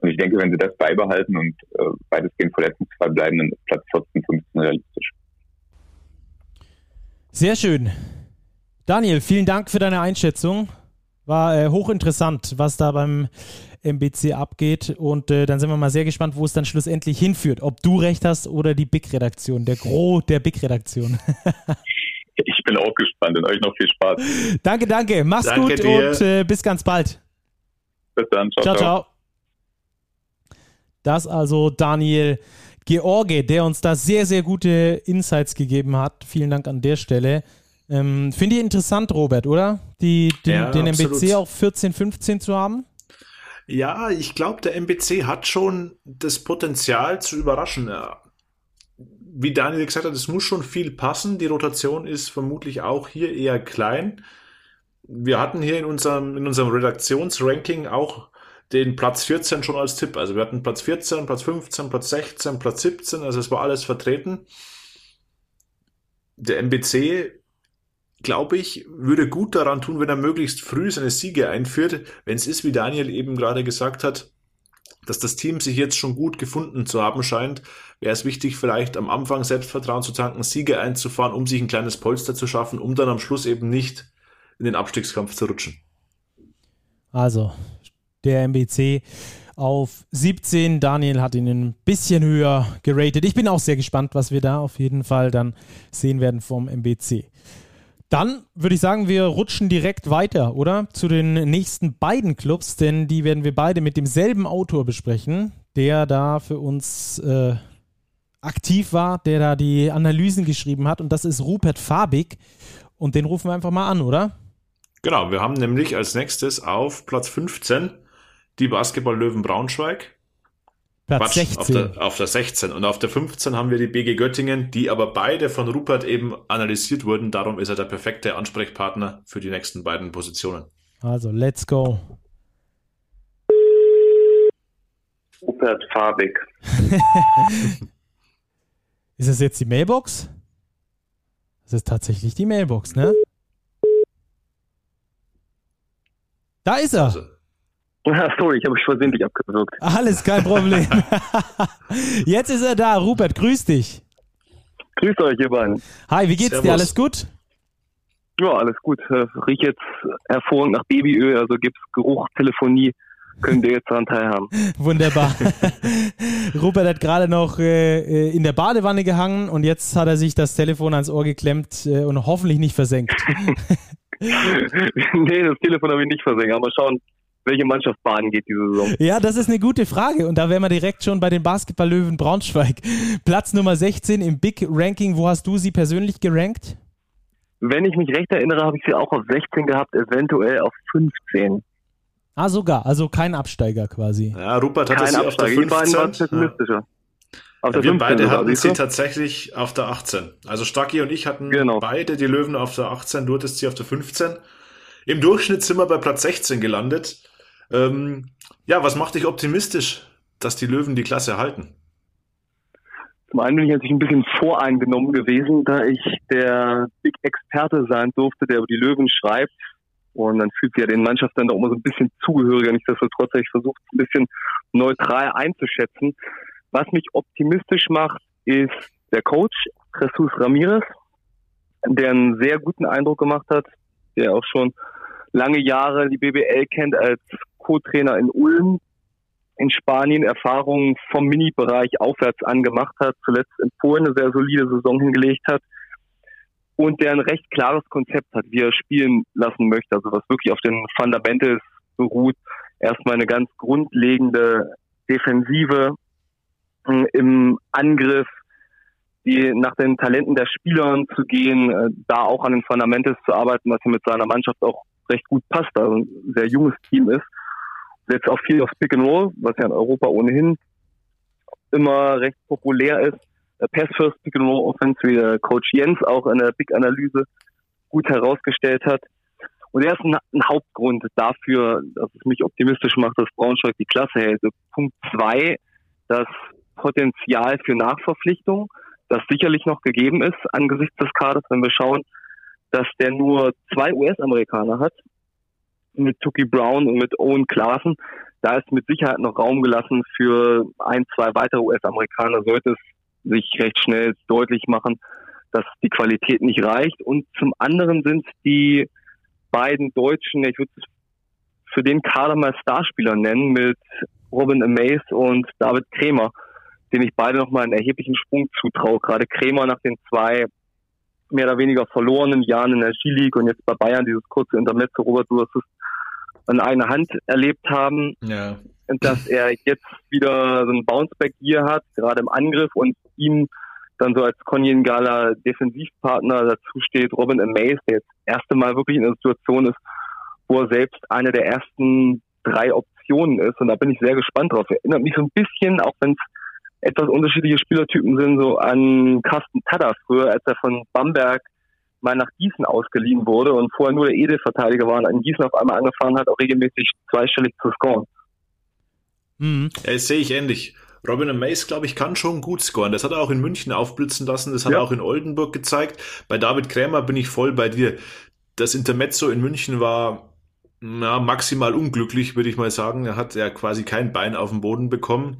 Und ich denke, wenn sie das beibehalten und äh, weitestgehend verletzungsfrei bleiben, dann ist Platz 14, 15 realistisch. Sehr schön. Daniel, vielen Dank für deine Einschätzung. War äh, hochinteressant, was da beim MBC abgeht. Und äh, dann sind wir mal sehr gespannt, wo es dann schlussendlich hinführt. Ob du recht hast oder die Big-Redaktion, der Gros der Big-Redaktion. ich bin auch gespannt und euch noch viel Spaß. Danke, danke. Mach's danke gut dir. und äh, bis ganz bald. Bis dann. Ciao, ciao. ciao. Das also Daniel George, der uns da sehr, sehr gute Insights gegeben hat. Vielen Dank an der Stelle. Ähm, Finde ich interessant, Robert, oder? Die, die ja, den absolut. MBC auch 14, 15 zu haben? Ja, ich glaube, der MBC hat schon das Potenzial zu überraschen. Wie Daniel gesagt hat, es muss schon viel passen. Die Rotation ist vermutlich auch hier eher klein. Wir hatten hier in unserem, in unserem Redaktionsranking auch den Platz 14 schon als Tipp. Also wir hatten Platz 14, Platz 15, Platz 16, Platz 17, also es war alles vertreten. Der MBC, glaube ich, würde gut daran tun, wenn er möglichst früh seine Siege einführt. Wenn es ist, wie Daniel eben gerade gesagt hat, dass das Team sich jetzt schon gut gefunden zu haben scheint, wäre es wichtig, vielleicht am Anfang Selbstvertrauen zu tanken, Siege einzufahren, um sich ein kleines Polster zu schaffen, um dann am Schluss eben nicht in den Abstiegskampf zu rutschen. Also, der MBC auf 17. Daniel hat ihn ein bisschen höher geratet. Ich bin auch sehr gespannt, was wir da auf jeden Fall dann sehen werden vom MBC. Dann würde ich sagen, wir rutschen direkt weiter, oder? Zu den nächsten beiden Clubs, denn die werden wir beide mit demselben Autor besprechen, der da für uns äh, aktiv war, der da die Analysen geschrieben hat. Und das ist Rupert Fabig. Und den rufen wir einfach mal an, oder? Genau, wir haben nämlich als nächstes auf Platz 15 die Basketball-Löwen Braunschweig. Platz Quatsch, 16. Auf der, auf der 16. Und auf der 15 haben wir die BG Göttingen, die aber beide von Rupert eben analysiert wurden. Darum ist er der perfekte Ansprechpartner für die nächsten beiden Positionen. Also, let's go. Rupert Fabig. ist das jetzt die Mailbox? Das ist tatsächlich die Mailbox, ne? Da ist er. Also, sorry, ich habe mich versehentlich abgewürgt. Alles kein Problem. Jetzt ist er da. Rupert, grüß dich. Grüß euch, ihr beiden. Hi, wie geht's Servus. dir? Alles gut? Ja, alles gut. Äh, Riecht jetzt hervorragend nach Babyöl, also gibt's Geruch, Telefonie. Können wir jetzt daran teilhaben. Wunderbar. Rupert hat gerade noch äh, äh, in der Badewanne gehangen und jetzt hat er sich das Telefon ans Ohr geklemmt äh, und hoffentlich nicht versenkt. nee, das Telefon habe ich nicht versenkt. Aber schauen, welche Mannschaft baden geht diese Saison? Ja, das ist eine gute Frage. Und da wären wir direkt schon bei den Basketball-Löwen Braunschweig. Platz Nummer 16 im Big Ranking. Wo hast du sie persönlich gerankt? Wenn ich mich recht erinnere, habe ich sie auch auf 16 gehabt, eventuell auf 15. Ah, sogar. Also kein Absteiger quasi. Ja, Rupert hatte kein sie Absteiger. auf der 15. Die beiden waren pessimistischer. Ja. Ja, wir beide hatten sie tatsächlich auf der 18. Also Stucky und ich hatten genau. beide die Löwen auf der 18, du hattest sie auf der 15. Im Durchschnitt sind wir bei Platz 16 gelandet. Ähm, ja, was macht dich optimistisch, dass die Löwen die Klasse halten? Zum einen bin ich natürlich ein bisschen voreingenommen gewesen, da ich der Big Experte sein durfte, der über die Löwen schreibt. Und dann fühlt sich ja den Mannschaften dann auch immer so ein bisschen zugehöriger. Nichtsdestotrotz habe ich versucht, ein bisschen neutral einzuschätzen. Was mich optimistisch macht, ist der Coach, Jesus Ramirez, der einen sehr guten Eindruck gemacht hat, der auch schon lange Jahre die BBL kennt als Co-Trainer in Ulm, in Spanien Erfahrungen vom Mini-Bereich aufwärts angemacht hat, zuletzt in Polen eine sehr solide Saison hingelegt hat und der ein recht klares Konzept hat, wie er spielen lassen möchte, also was wirklich auf den Fundamentals beruht. Erstmal eine ganz grundlegende Defensive hm, im Angriff, die nach den Talenten der Spieler zu gehen, äh, da auch an den Fundamentals zu arbeiten, was er mit seiner Mannschaft auch recht gut passt, also ein sehr junges Team ist setzt auch viel aufs Pick and Roll, was ja in Europa ohnehin immer recht populär ist. Pass First Pick and Roll Offense, wie der Coach Jens auch in der Big Analyse gut herausgestellt hat. Und er ist ein, ein, Hauptgrund dafür, dass es mich optimistisch macht, dass Braunschweig die Klasse hält. Punkt zwei, das Potenzial für Nachverpflichtung, das sicherlich noch gegeben ist angesichts des Kaders, wenn wir schauen, dass der nur zwei US-Amerikaner hat, mit Tuki Brown und mit Owen Klaassen. Da ist mit Sicherheit noch Raum gelassen für ein, zwei weitere US-Amerikaner, sollte es sich recht schnell deutlich machen, dass die Qualität nicht reicht. Und zum anderen sind die beiden Deutschen, ich würde es für den Kader mal Starspieler nennen, mit Robin Amaze und David Kremer, den ich beide nochmal einen erheblichen Sprung zutraue. Gerade Kremer nach den zwei mehr oder weniger verlorenen Jahren in der Ski-League und jetzt bei Bayern dieses kurze Intermezzo, Robert, du hast es an einer Hand erlebt haben. Ja. Und dass er jetzt wieder so ein Bounceback hier hat, gerade im Angriff und ihm dann so als Konjungaler Defensivpartner dazu steht Robin Amaze, der jetzt das erste Mal wirklich in einer Situation ist, wo er selbst eine der ersten drei Optionen ist. Und da bin ich sehr gespannt drauf. Erinnert mich so ein bisschen, auch wenn es etwas unterschiedliche Spielertypen sind, so an Carsten Tada früher, als er von Bamberg mal nach Gießen ausgeliehen wurde und vorher nur der Edelverteidiger war und an Gießen auf einmal angefangen hat, auch regelmäßig zweistellig zu scoren. Mhm. Ja, das sehe ich ähnlich. Robin Mace, glaube ich, kann schon gut scoren. Das hat er auch in München aufblitzen lassen. Das hat ja. er auch in Oldenburg gezeigt. Bei David Krämer bin ich voll bei dir. Das Intermezzo in München war na, maximal unglücklich, würde ich mal sagen. Er hat ja quasi kein Bein auf dem Boden bekommen.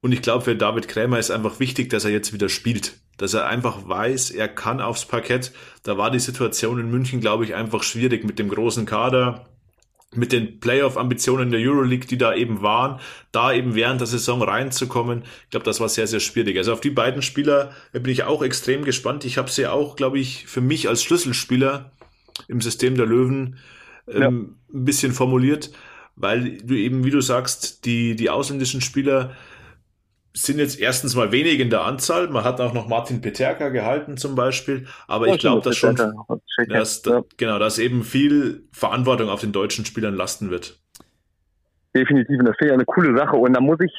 Und ich glaube, für David Krämer ist einfach wichtig, dass er jetzt wieder spielt. Dass er einfach weiß, er kann aufs Parkett. Da war die Situation in München, glaube ich, einfach schwierig mit dem großen Kader mit den Playoff-Ambitionen der Euroleague, die da eben waren, da eben während der Saison reinzukommen. Ich glaube, das war sehr, sehr schwierig. Also auf die beiden Spieler bin ich auch extrem gespannt. Ich habe sie auch, glaube ich, für mich als Schlüsselspieler im System der Löwen ähm, ja. ein bisschen formuliert, weil du eben, wie du sagst, die, die ausländischen Spieler sind jetzt erstens mal wenig in der Anzahl. Man hat auch noch Martin Peterka gehalten zum Beispiel. Aber ja, ich glaube, dass schon, dass, ja. genau, dass eben viel Verantwortung auf den deutschen Spielern lasten wird. Definitiv. Und das finde ich eine coole Sache. Und da muss ich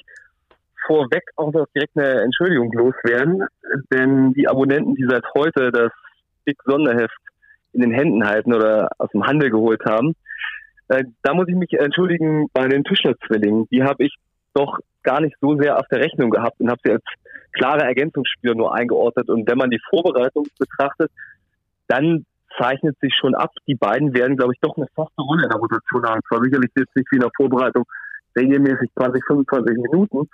vorweg auch noch direkt eine Entschuldigung loswerden. Denn die Abonnenten, die seit heute das Big Sonderheft in den Händen halten oder aus dem Handel geholt haben, äh, da muss ich mich entschuldigen bei den Tischler-Zwillingen. Die habe ich doch gar nicht so sehr auf der Rechnung gehabt und habe sie als klare Ergänzungsspieler nur eingeordnet. Und wenn man die Vorbereitung betrachtet, dann zeichnet sich schon ab, die beiden werden, glaube ich, doch eine feste Rolle in der Rotation haben. Zwar sicherlich jetzt nicht wie in der Vorbereitung regelmäßig 20, 25 Minuten,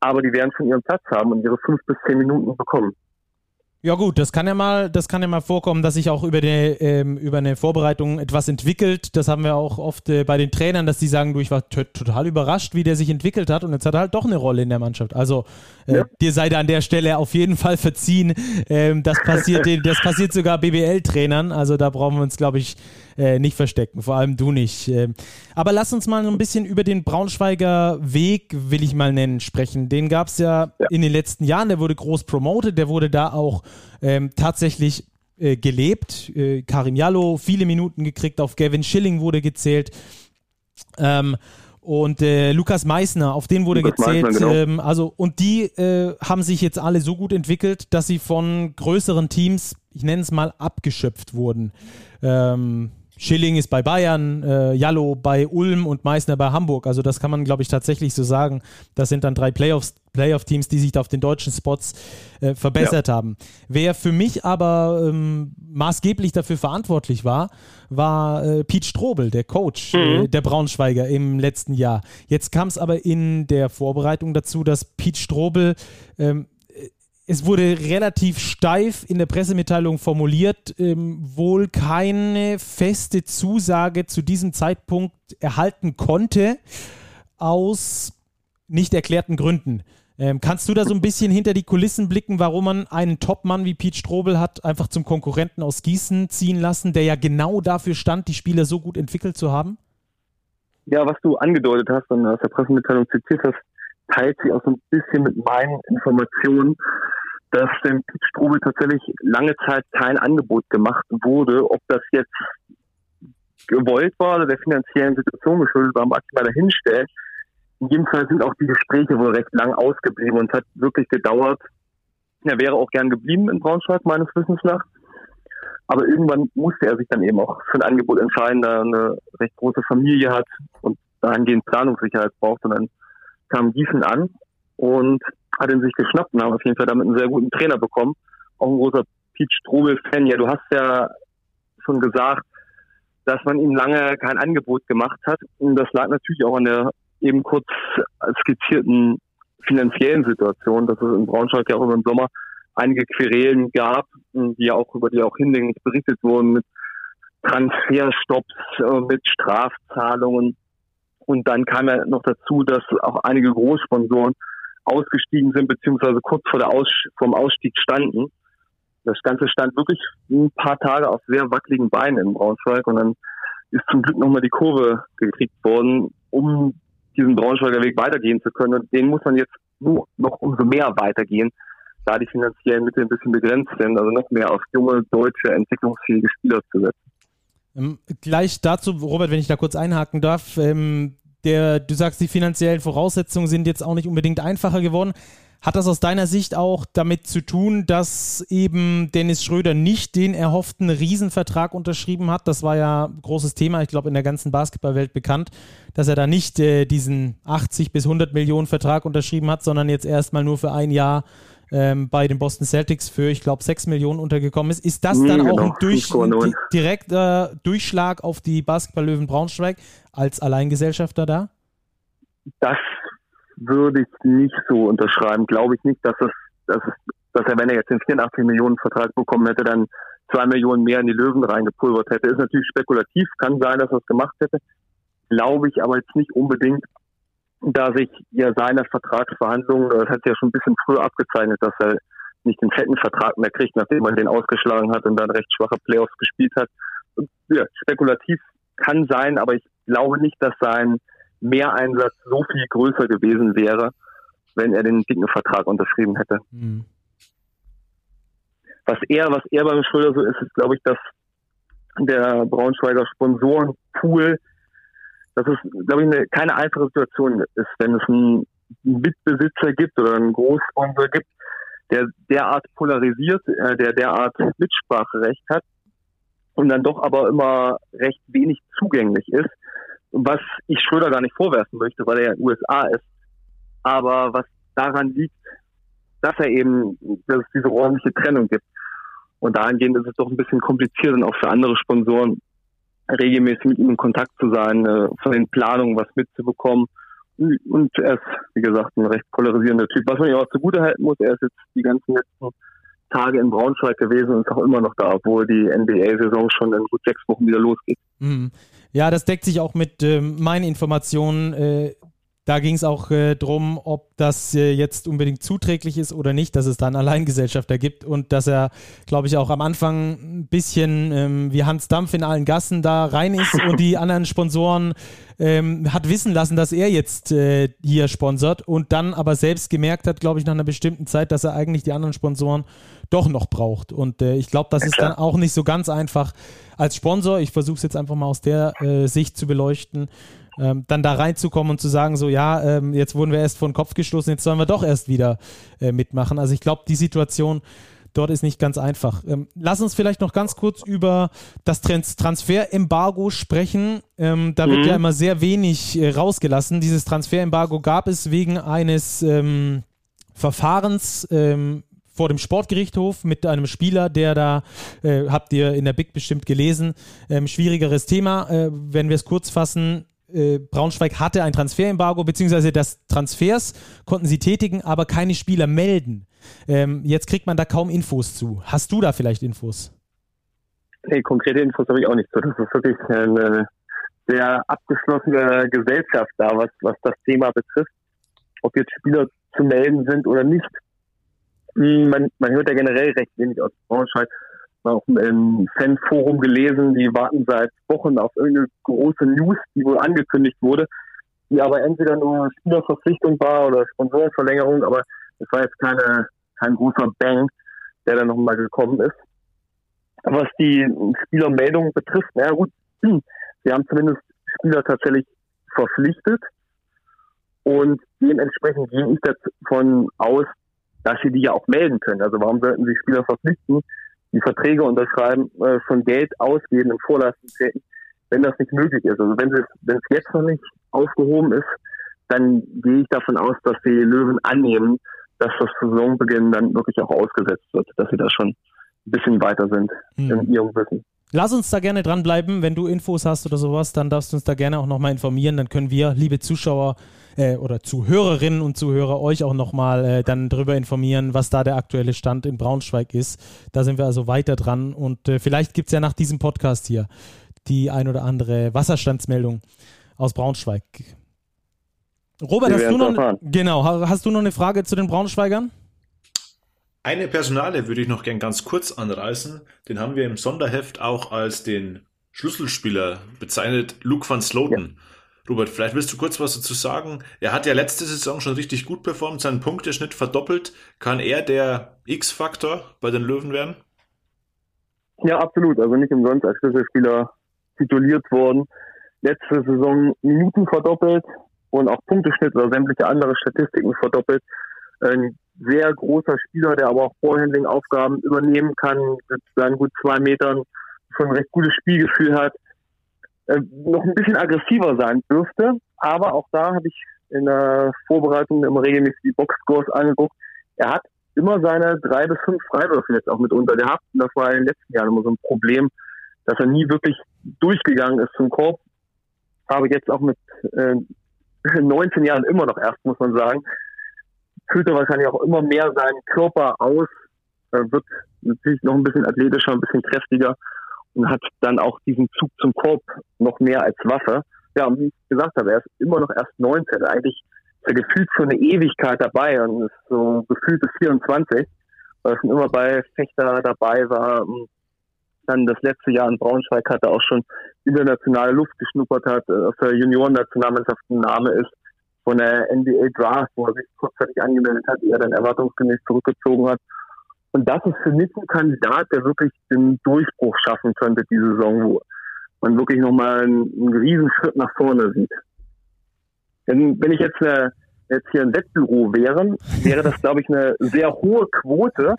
aber die werden von ihrem Platz haben und ihre fünf bis zehn Minuten bekommen. Ja gut, das kann ja mal, das kann ja mal vorkommen, dass sich auch über, die, ähm, über eine Vorbereitung etwas entwickelt. Das haben wir auch oft äh, bei den Trainern, dass die sagen, du, ich war total überrascht, wie der sich entwickelt hat und jetzt hat er halt doch eine Rolle in der Mannschaft. Also äh, ja. dir sei da an der Stelle auf jeden Fall verziehen. Ähm, das passiert, das passiert sogar BBL-Trainern. Also da brauchen wir uns, glaube ich, äh, nicht verstecken, vor allem du nicht. Äh, aber lass uns mal so ein bisschen über den Braunschweiger Weg, will ich mal nennen, sprechen. Den gab es ja, ja, in den letzten Jahren, der wurde groß promoted, der wurde da auch ähm, tatsächlich äh, gelebt. Äh, Karim Jallo, viele Minuten gekriegt, auf Gavin Schilling wurde gezählt. Ähm, und äh, Lukas Meissner, auf den wurde Lukas gezählt. Meissner, genau. ähm, also und die äh, haben sich jetzt alle so gut entwickelt, dass sie von größeren Teams, ich nenne es mal, abgeschöpft wurden. Ähm, Schilling ist bei Bayern, äh, Jallo bei Ulm und Meißner bei Hamburg. Also das kann man, glaube ich, tatsächlich so sagen. Das sind dann drei Playoffs, Playoff-Teams, die sich da auf den deutschen Spots äh, verbessert ja. haben. Wer für mich aber ähm, maßgeblich dafür verantwortlich war, war äh, Pete Strobel, der Coach äh, mhm. der Braunschweiger im letzten Jahr. Jetzt kam es aber in der Vorbereitung dazu, dass Pete Strobel ähm, es wurde relativ steif in der Pressemitteilung formuliert, ähm, wohl keine feste Zusage zu diesem Zeitpunkt erhalten konnte, aus nicht erklärten Gründen. Ähm, kannst du da so ein bisschen hinter die Kulissen blicken, warum man einen Topmann wie Pete Strobel hat einfach zum Konkurrenten aus Gießen ziehen lassen, der ja genau dafür stand, die Spieler so gut entwickelt zu haben? Ja, was du angedeutet hast und aus der Pressemitteilung zitiert hast, teilt sich auch so ein bisschen mit meinen Informationen, dass dem Pete Strobel tatsächlich lange Zeit kein Angebot gemacht wurde. Ob das jetzt gewollt war oder der finanziellen Situation geschuldet war, mag ich mal dahinstellen. in jedem Fall sind auch die Gespräche wohl recht lang ausgeblieben und es hat wirklich gedauert. Er wäre auch gern geblieben in Braunschweig, meines Wissens nach. Aber irgendwann musste er sich dann eben auch für ein Angebot entscheiden, da er eine recht große Familie hat und dahingehend Planungssicherheit braucht. Und dann kam Gießen an und hat ihn sich geschnappt und haben auf jeden Fall damit einen sehr guten Trainer bekommen. Auch ein großer Pete Strobel-Fan. Ja, du hast ja schon gesagt, dass man ihm lange kein Angebot gemacht hat. Und das lag natürlich auch an der eben kurz skizzierten finanziellen Situation, dass es in Braunschweig ja auch über den Sommer einige Querelen gab, die ja auch über die auch hinlänglich berichtet wurden mit Transferstopps, äh, mit Strafzahlungen. Und dann kam ja noch dazu, dass auch einige Großsponsoren ausgestiegen sind, beziehungsweise kurz vor der Aus vom Ausstieg standen. Das Ganze stand wirklich ein paar Tage auf sehr wackeligen Beinen in Braunschweig und dann ist zum Glück nochmal die Kurve gekriegt worden, um diesen Braunschweiger Weg weitergehen zu können. Und den muss man jetzt nur noch umso mehr weitergehen, da die finanziellen Mittel ein bisschen begrenzt sind, also noch mehr auf junge, deutsche, entwicklungsfähige Spieler zu setzen. Ähm, gleich dazu, Robert, wenn ich da kurz einhaken darf, ähm, der, du sagst, die finanziellen Voraussetzungen sind jetzt auch nicht unbedingt einfacher geworden. Hat das aus deiner Sicht auch damit zu tun, dass eben Dennis Schröder nicht den erhofften Riesenvertrag unterschrieben hat? Das war ja großes Thema, ich glaube, in der ganzen Basketballwelt bekannt, dass er da nicht äh, diesen 80 bis 100 Millionen Vertrag unterschrieben hat, sondern jetzt erstmal nur für ein Jahr ähm, bei den Boston Celtics für, ich glaube, 6 Millionen untergekommen ist. Ist das dann genau, auch ein, Durch, ein direkter Durchschlag auf die Basketball-Löwen Braunschweig als Alleingesellschafter da? Das würde ich nicht so unterschreiben. Glaube ich nicht, dass es, dass es, dass er, wenn er jetzt den 84 Millionen Vertrag bekommen hätte, dann zwei Millionen mehr in die Löwen reingepulvert hätte. Ist natürlich spekulativ, kann sein, dass er es gemacht hätte. Glaube ich aber jetzt nicht unbedingt, da sich ja seine Vertragsverhandlungen, das hat ja schon ein bisschen früher abgezeichnet, dass er nicht den fetten Vertrag mehr kriegt, nachdem er den ausgeschlagen hat und dann recht schwache Playoffs gespielt hat. Ja, spekulativ kann sein, aber ich glaube nicht, dass sein Mehreinsatz so viel größer gewesen wäre, wenn er den dicken Vertrag unterschrieben hätte. Mhm. Was er, was er beim Schröder so ist, ist, glaube ich, dass der Braunschweiger Sponsorenpool, dass es, glaube ich, eine, keine einfache Situation ist, wenn es einen Mitbesitzer gibt oder einen Großsponsor gibt, der derart polarisiert, äh, der derart Mitspracherecht hat und dann doch aber immer recht wenig zugänglich ist was ich Schröder gar nicht vorwerfen möchte, weil er ja in den USA ist. Aber was daran liegt, dass er eben, dass es diese räumliche Trennung gibt. Und dahingehend ist es doch ein bisschen kompliziert und auch für andere Sponsoren regelmäßig mit ihm in Kontakt zu sein, äh, von den Planungen was mitzubekommen. Und er ist, wie gesagt, ein recht polarisierender Typ. Was man ja auch zugute halten muss, er ist jetzt die ganzen letzten Tage in Braunschweig gewesen und ist auch immer noch da, obwohl die NBA-Saison schon in gut sechs Wochen wieder losgeht. Mhm. Ja, das deckt sich auch mit äh, meinen Informationen. Äh, da ging es auch äh, drum, ob das äh, jetzt unbedingt zuträglich ist oder nicht, dass es da einen Alleingesellschafter gibt und dass er, glaube ich, auch am Anfang ein bisschen ähm, wie Hans Dampf in allen Gassen da rein ist und die anderen Sponsoren ähm, hat wissen lassen, dass er jetzt äh, hier sponsert und dann aber selbst gemerkt hat, glaube ich, nach einer bestimmten Zeit, dass er eigentlich die anderen Sponsoren doch noch braucht. Und äh, ich glaube, das ist dann auch nicht so ganz einfach als Sponsor. Ich versuche es jetzt einfach mal aus der äh, Sicht zu beleuchten ähm, dann da reinzukommen und zu sagen, so ja, ähm, jetzt wurden wir erst vor den Kopf gestoßen, jetzt sollen wir doch erst wieder äh, mitmachen. Also ich glaube, die Situation dort ist nicht ganz einfach. Ähm, lass uns vielleicht noch ganz kurz über das Trans Transferembargo sprechen. Ähm, da wird mhm. ja immer sehr wenig äh, rausgelassen. Dieses Transferembargo gab es wegen eines ähm, Verfahrens ähm, vor dem Sportgerichtshof mit einem Spieler, der da, äh, habt ihr in der Big bestimmt gelesen, ähm, schwierigeres Thema. Äh, wenn wir es kurz fassen, äh, Braunschweig hatte ein Transferembargo, beziehungsweise das Transfers konnten sie tätigen, aber keine Spieler melden. Ähm, jetzt kriegt man da kaum Infos zu. Hast du da vielleicht Infos? Nee, konkrete Infos habe ich auch nicht. Das ist wirklich eine sehr abgeschlossene Gesellschaft da, was, was das Thema betrifft. Ob jetzt Spieler zu melden sind oder nicht. Hm, man, man hört ja generell recht wenig aus Braunschweig auch im Fanforum gelesen, die warten seit Wochen auf irgendeine große News, die wohl angekündigt wurde, die aber entweder nur Spielerverpflichtung war oder Sponsorenverlängerung, aber es war jetzt keine, kein großer Bang, der dann nochmal gekommen ist. Was die Spielermeldung betrifft, naja gut, sie haben zumindest Spieler tatsächlich verpflichtet Und dementsprechend gehe ich davon aus, dass sie die ja auch melden können. Also warum sollten sie Spieler verpflichten, die Verträge unterschreiben, äh, schon Geld ausgeben in treten, wenn das nicht möglich ist. Also wenn es, wenn es jetzt noch nicht aufgehoben ist, dann gehe ich davon aus, dass die Löwen annehmen, dass das Saisonbeginn dann wirklich auch ausgesetzt wird, dass sie da schon ein bisschen weiter sind hm. in ihrem Wissen. Lass uns da gerne dranbleiben. Wenn du Infos hast oder sowas, dann darfst du uns da gerne auch nochmal informieren. Dann können wir, liebe Zuschauer äh, oder Zuhörerinnen und Zuhörer, euch auch nochmal äh, dann darüber informieren, was da der aktuelle Stand in Braunschweig ist. Da sind wir also weiter dran. Und äh, vielleicht gibt es ja nach diesem Podcast hier die ein oder andere Wasserstandsmeldung aus Braunschweig. Robert, hast du, noch, genau, hast du noch eine Frage zu den Braunschweigern? Eine Personale würde ich noch gern ganz kurz anreißen. Den haben wir im Sonderheft auch als den Schlüsselspieler bezeichnet, Luke van Sloten. Ja. Robert, vielleicht willst du kurz was dazu sagen. Er hat ja letzte Saison schon richtig gut performt, seinen Punkteschnitt verdoppelt. Kann er der X-Faktor bei den Löwen werden? Ja, absolut. Also nicht umsonst als Schlüsselspieler tituliert worden. Letzte Saison Minuten verdoppelt und auch Punkteschnitt oder sämtliche andere Statistiken verdoppelt. Ein sehr großer Spieler, der aber auch Vorhandling-Aufgaben übernehmen kann, mit seinen gut zwei Metern schon ein recht gutes Spielgefühl hat, äh, noch ein bisschen aggressiver sein dürfte. Aber auch da habe ich in der Vorbereitung immer regelmäßig die Boxscores angeguckt. Er hat immer seine drei bis fünf Freiwürfe jetzt auch mitunter gehabt. Und das war in den letzten Jahren immer so ein Problem, dass er nie wirklich durchgegangen ist zum Korb. Aber jetzt auch mit äh, 19 Jahren immer noch erst, muss man sagen, füllt er wahrscheinlich auch immer mehr seinen Körper aus, wird natürlich noch ein bisschen athletischer, ein bisschen kräftiger und hat dann auch diesen Zug zum Korb noch mehr als Waffe. Ja, und wie ich gesagt habe, er ist immer noch erst 19. Eigentlich ist er gefühlt schon eine Ewigkeit dabei und ist so gefühlt bis 24, weil er schon immer bei Fechter dabei war. Dann das letzte Jahr in Braunschweig hatte auch schon internationale Luft geschnuppert hat, äh, der Junioren-Nationalmannschaft ein Name ist von der NBA Draft, wo er sich kurzzeitig angemeldet hat, er dann erwartungsgemäß zurückgezogen hat. Und das ist für mich ein Kandidat, der wirklich den Durchbruch schaffen könnte, diese Saison, wo man wirklich nochmal einen, einen riesen Schritt nach vorne sieht. Denn wenn ich jetzt, eine, jetzt hier ein Wettbüro wäre, wäre das, glaube ich, eine sehr hohe Quote,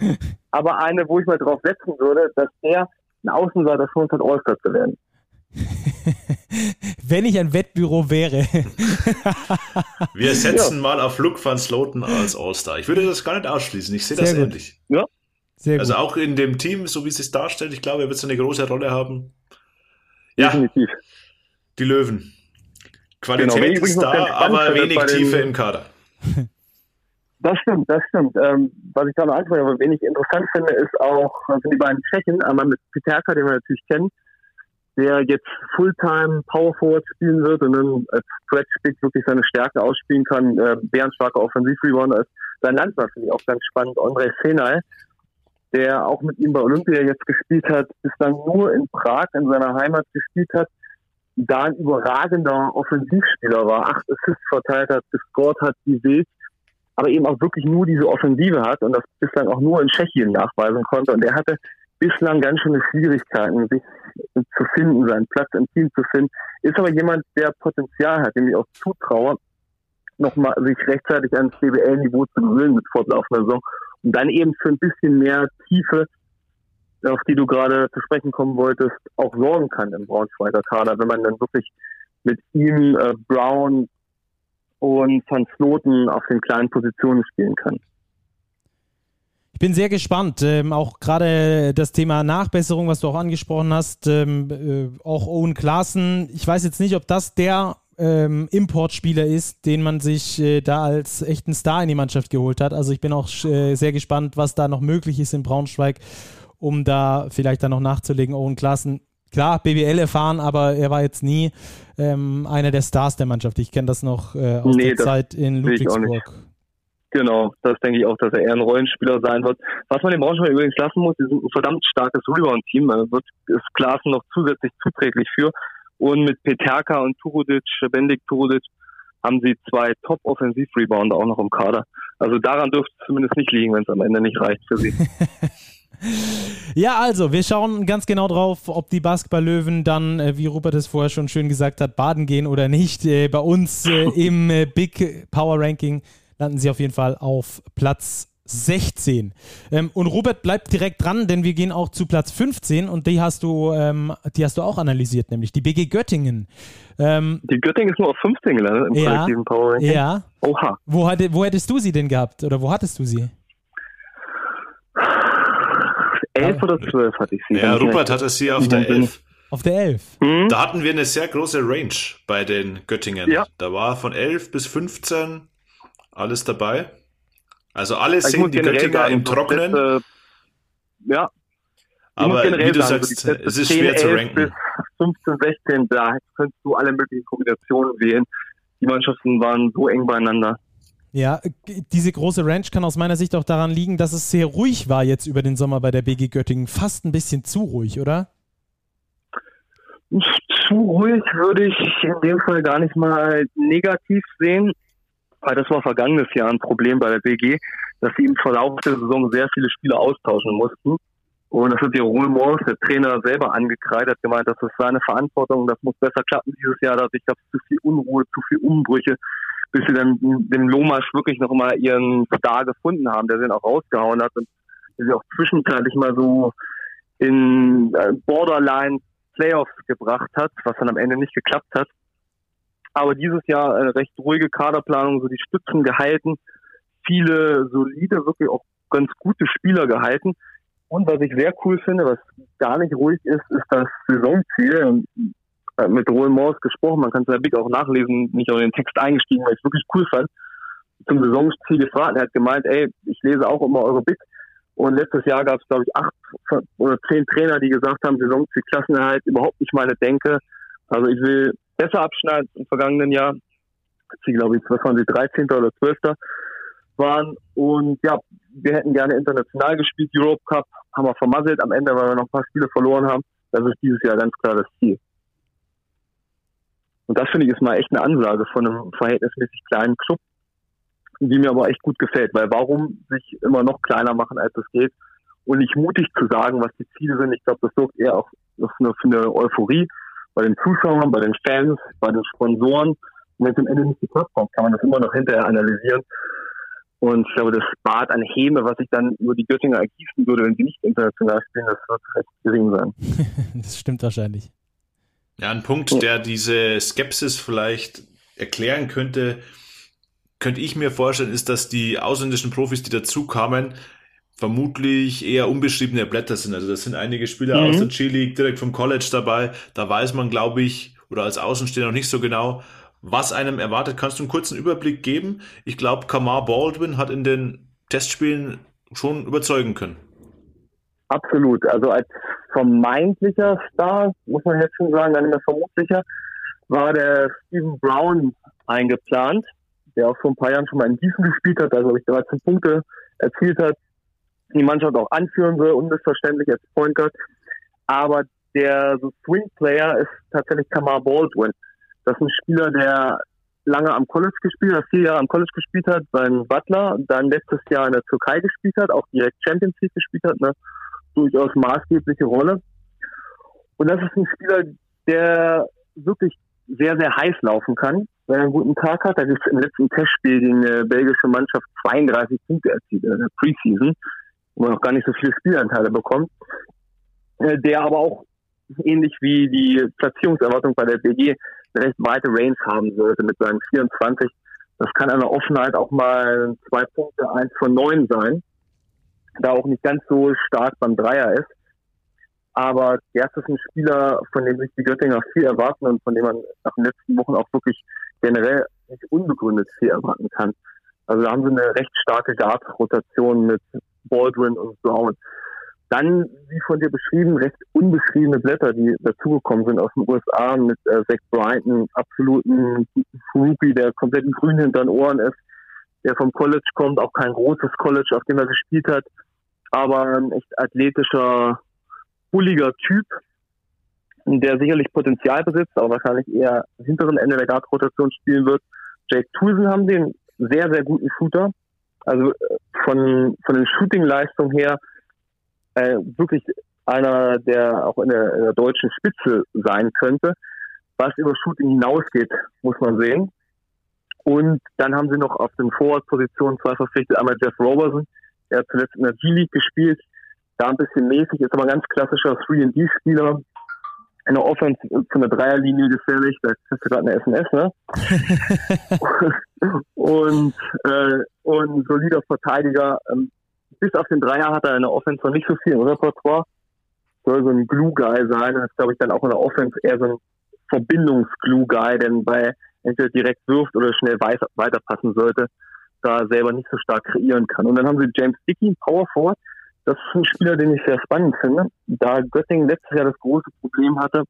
aber eine, wo ich mal drauf setzen würde, dass der ein Außenseiter schon hat, All-Star zu werden. Wenn ich ein Wettbüro wäre. Wir setzen ja. mal auf Luke van Sloten als All-Star. Ich würde das gar nicht ausschließen. Ich sehe das gut. ähnlich. Ja. Sehr also auch in dem Team, so wie es sich darstellt, ich glaube, er wird so eine große Rolle haben. Ja. Definitiv. Die Löwen. Qualität genau, ist da, aber wenig Tiefe im Kader. Das stimmt, das stimmt. Ähm, was ich da noch anspreche, aber wenig interessant finde, ist auch, also die beiden Tschechen, einmal mit Peterka, den wir natürlich kennen, der jetzt Fulltime Power Forward spielen wird und dann als Stretch Big wirklich seine Stärke ausspielen kann, äh, bärenstarker Offensiv-Rebounder ist. Sein Landmann finde ich auch ganz spannend, André Senay, der auch mit ihm bei Olympia jetzt gespielt hat, bislang nur in Prag in seiner Heimat gespielt hat, da ein überragender Offensivspieler war, acht Assists verteilt hat, gescored hat, wie wild, aber eben auch wirklich nur diese Offensive hat und das bislang auch nur in Tschechien nachweisen konnte. Und er hatte bislang ganz schöne Schwierigkeiten, sich zu finden, seinen Platz im Team zu finden. Ist aber jemand, der Potenzial hat, dem ich auch zutraue, nochmal sich rechtzeitig ans BBL-Niveau zu gewöhnen mit fortlaufender Saison und dann eben für ein bisschen mehr Tiefe, auf die du gerade zu sprechen kommen wolltest, auch sorgen kann im Braunschweiger Kader, wenn man dann wirklich mit ihm, äh, Brown und Van Sloten auf den kleinen Positionen spielen kann. Ich bin sehr gespannt. Ähm, auch gerade das Thema Nachbesserung, was du auch angesprochen hast, ähm, äh, auch Owen Klaassen. Ich weiß jetzt nicht, ob das der ähm, Importspieler ist, den man sich äh, da als echten Star in die Mannschaft geholt hat. Also ich bin auch äh, sehr gespannt, was da noch möglich ist in Braunschweig, um da vielleicht dann noch nachzulegen. Owen Klaassen, klar, BBL erfahren, aber er war jetzt nie ähm, einer der Stars der Mannschaft. Ich kenne das noch äh, aus nee, der Zeit in Ludwigsburg. Genau, das denke ich auch, dass er eher ein Rollenspieler sein wird. Was man den Braunschweig übrigens lassen muss, die sind ein verdammt starkes Rebound-Team. Da wird ist Klaassen noch zusätzlich zuträglich für. Und mit Peterka und Turudic, Bendik Turudic, haben sie zwei Top-Offensiv-Rebounder auch noch im Kader. Also daran dürfte es zumindest nicht liegen, wenn es am Ende nicht reicht für sie. Ja, also, wir schauen ganz genau drauf, ob die Basketball-Löwen dann, äh, wie Rupert es vorher schon schön gesagt hat, baden gehen oder nicht. Äh, bei uns äh, im Big Power Ranking landen sie auf jeden Fall auf Platz 16. Ähm, und Robert bleibt direkt dran, denn wir gehen auch zu Platz 15 und die hast du, ähm, die hast du auch analysiert, nämlich die BG Göttingen. Ähm, die Göttingen ist nur auf 15 gelandet im ja, kollektiven Power Ranking. Ja. Oha. Wo, hatte, wo hättest du sie denn gehabt oder wo hattest du sie? 11 oder 12 hatte ich sie. Ja, Rupert hatte sie auf der 11. Auf der 11. Mhm. Da hatten wir eine sehr große Range bei den Göttingen. Ja. Da war von 11 bis 15 alles dabei. Also alle ich sehen die Göttinger im Trocknen. Ja. Aber wie du sagen, sagst, es ist 10, schwer zu ranken. Bis 15, 16, da könntest du alle möglichen Kombinationen wählen. Die Mannschaften waren so eng beieinander. Ja, diese große Ranch kann aus meiner Sicht auch daran liegen, dass es sehr ruhig war jetzt über den Sommer bei der BG Göttingen. Fast ein bisschen zu ruhig, oder? Zu ruhig würde ich in dem Fall gar nicht mal negativ sehen, weil das war vergangenes Jahr ein Problem bei der BG, dass sie im Verlauf der Saison sehr viele Spieler austauschen mussten. Und das hat ja Roel Morris, der Trainer, selber angekreidet, hat gemeint, das ist seine Verantwortung, das muss besser klappen dieses Jahr, da ich glaube zu viel Unruhe, zu viel Umbrüche bis sie dann dem Lomasch wirklich noch mal ihren Star gefunden haben, der den auch rausgehauen hat und der sie auch zwischenzeitlich mal so in äh, Borderline Playoffs gebracht hat, was dann am Ende nicht geklappt hat. Aber dieses Jahr eine recht ruhige Kaderplanung, so die Stützen gehalten, viele solide, wirklich auch ganz gute Spieler gehalten. Und was ich sehr cool finde, was gar nicht ruhig ist, ist das Saisonziel. Und äh, mit Roel Morse gesprochen, man kann es in der Big auch nachlesen, nicht in den Text eingestiegen, weil ich es wirklich cool fand, zum Saisonziel gefragt. Er hat gemeint, ey, ich lese auch immer eure Big. Und letztes Jahr gab es, glaube ich, acht oder zehn Trainer, die gesagt haben, Saisonziel Klassenerhalt überhaupt nicht meine Denke. Also ich will besser abschneiden im vergangenen Jahr. Sie, glaube ich, was waren sie, 13. oder 12. waren. Und ja, wir hätten gerne international gespielt, Europe Cup, haben wir vermasselt am Ende, weil wir noch ein paar Spiele verloren haben. Das ist dieses Jahr ganz klar das Ziel. Und das finde ich ist mal echt eine Ansage von einem verhältnismäßig kleinen Club, die mir aber echt gut gefällt, weil warum sich immer noch kleiner machen, als es geht und nicht mutig zu sagen, was die Ziele sind. Ich glaube, das sorgt eher auch für eine Euphorie bei den Zuschauern, bei den Fans, bei den Sponsoren. Und wenn es am Ende nicht geklappt hat, kann man das immer noch hinterher analysieren. Und ich glaube, das Bad an Häme, was sich dann über die Göttinger ergießen würde, wenn sie nicht international spielen, das wird recht gering sein. das stimmt wahrscheinlich. Ja, ein Punkt, der diese Skepsis vielleicht erklären könnte, könnte ich mir vorstellen, ist, dass die ausländischen Profis, die dazu kamen, vermutlich eher unbeschriebene Blätter sind. Also das sind einige Spieler mhm. aus der G-League direkt vom College dabei. Da weiß man, glaube ich, oder als Außenstehender noch nicht so genau, was einem erwartet. Kannst du einen kurzen Überblick geben? Ich glaube, Kamar Baldwin hat in den Testspielen schon überzeugen können. Absolut. Also als vermeintlicher Star, muss man jetzt schon sagen, dann immer vermutlicher, war der Stephen Brown eingeplant, der auch vor ein paar Jahren schon mal in Gießen gespielt hat, also ich 13 Punkte erzielt hat, die Mannschaft auch anführen soll, unmissverständlich als Point Guard. Aber der so Swing Player ist tatsächlich Kamar Baldwin. Das ist ein Spieler, der lange am College gespielt hat, vier Jahre am College gespielt hat, beim Butler, dann letztes Jahr in der Türkei gespielt hat, auch direkt Champions League gespielt hat, ne? durchaus maßgebliche Rolle. Und das ist ein Spieler, der wirklich sehr, sehr heiß laufen kann, wenn er einen guten Tag hat. Da gibt es im letzten Testspiel gegen eine belgische Mannschaft 32 Punkte erzielt in der Preseason, wo man noch gar nicht so viele Spielanteile bekommt. Äh, der aber auch ähnlich wie die Platzierungserwartung bei der BG eine recht weite Range haben sollte mit seinen 24. Das kann an der Offenheit auch mal zwei Punkte, eins von neun sein da auch nicht ganz so stark beim Dreier ist. Aber der ist ein Spieler, von dem sich die Göttinger viel erwarten und von dem man nach den letzten Wochen auch wirklich generell nicht unbegründet viel erwarten kann. Also da haben sie eine recht starke Guard-Rotation mit Baldwin und Brown. Dann, wie von dir beschrieben, recht unbeschriebene Blätter, die dazugekommen sind aus den USA mit äh, Zach Bryant, absoluten Rookie, der komplett grün hinter den Ohren ist der vom College kommt, auch kein großes College, auf dem er gespielt hat, aber ein echt athletischer, bulliger Typ, der sicherlich Potenzial besitzt, aber wahrscheinlich eher hinteren Ende der Guard-Rotation spielen wird. Jake Toulson haben den sehr, sehr guten Shooter. Also äh, von, von den Shooting-Leistungen her äh, wirklich einer, der auch in der, in der deutschen Spitze sein könnte. Was über Shooting hinausgeht, muss man sehen. Und dann haben sie noch auf den Forward-Positionen zwei verpflichtet. Einmal Jeff Robertson, der hat zuletzt in der G-League gespielt, da ein bisschen mäßig, ist aber ein ganz klassischer 3D-Spieler. In der Offense von der Dreierlinie gefährlich, da kriegst du gerade eine SMS, ne? und, äh, und solider Verteidiger. Ähm, bis auf den Dreier hat er in der Offense noch nicht so viel im Repertoire. Soll so ein Glue-Guy sein. Das ist, glaube ich, dann auch in der Offense eher so ein Verbindungs-Glue-Guy, denn bei entweder direkt wirft oder schnell weiter, weiterpassen sollte, da selber nicht so stark kreieren kann. Und dann haben sie James Dickey, Power Forward. Das ist ein Spieler, den ich sehr spannend finde. Da Göttingen letztes Jahr das große Problem hatte,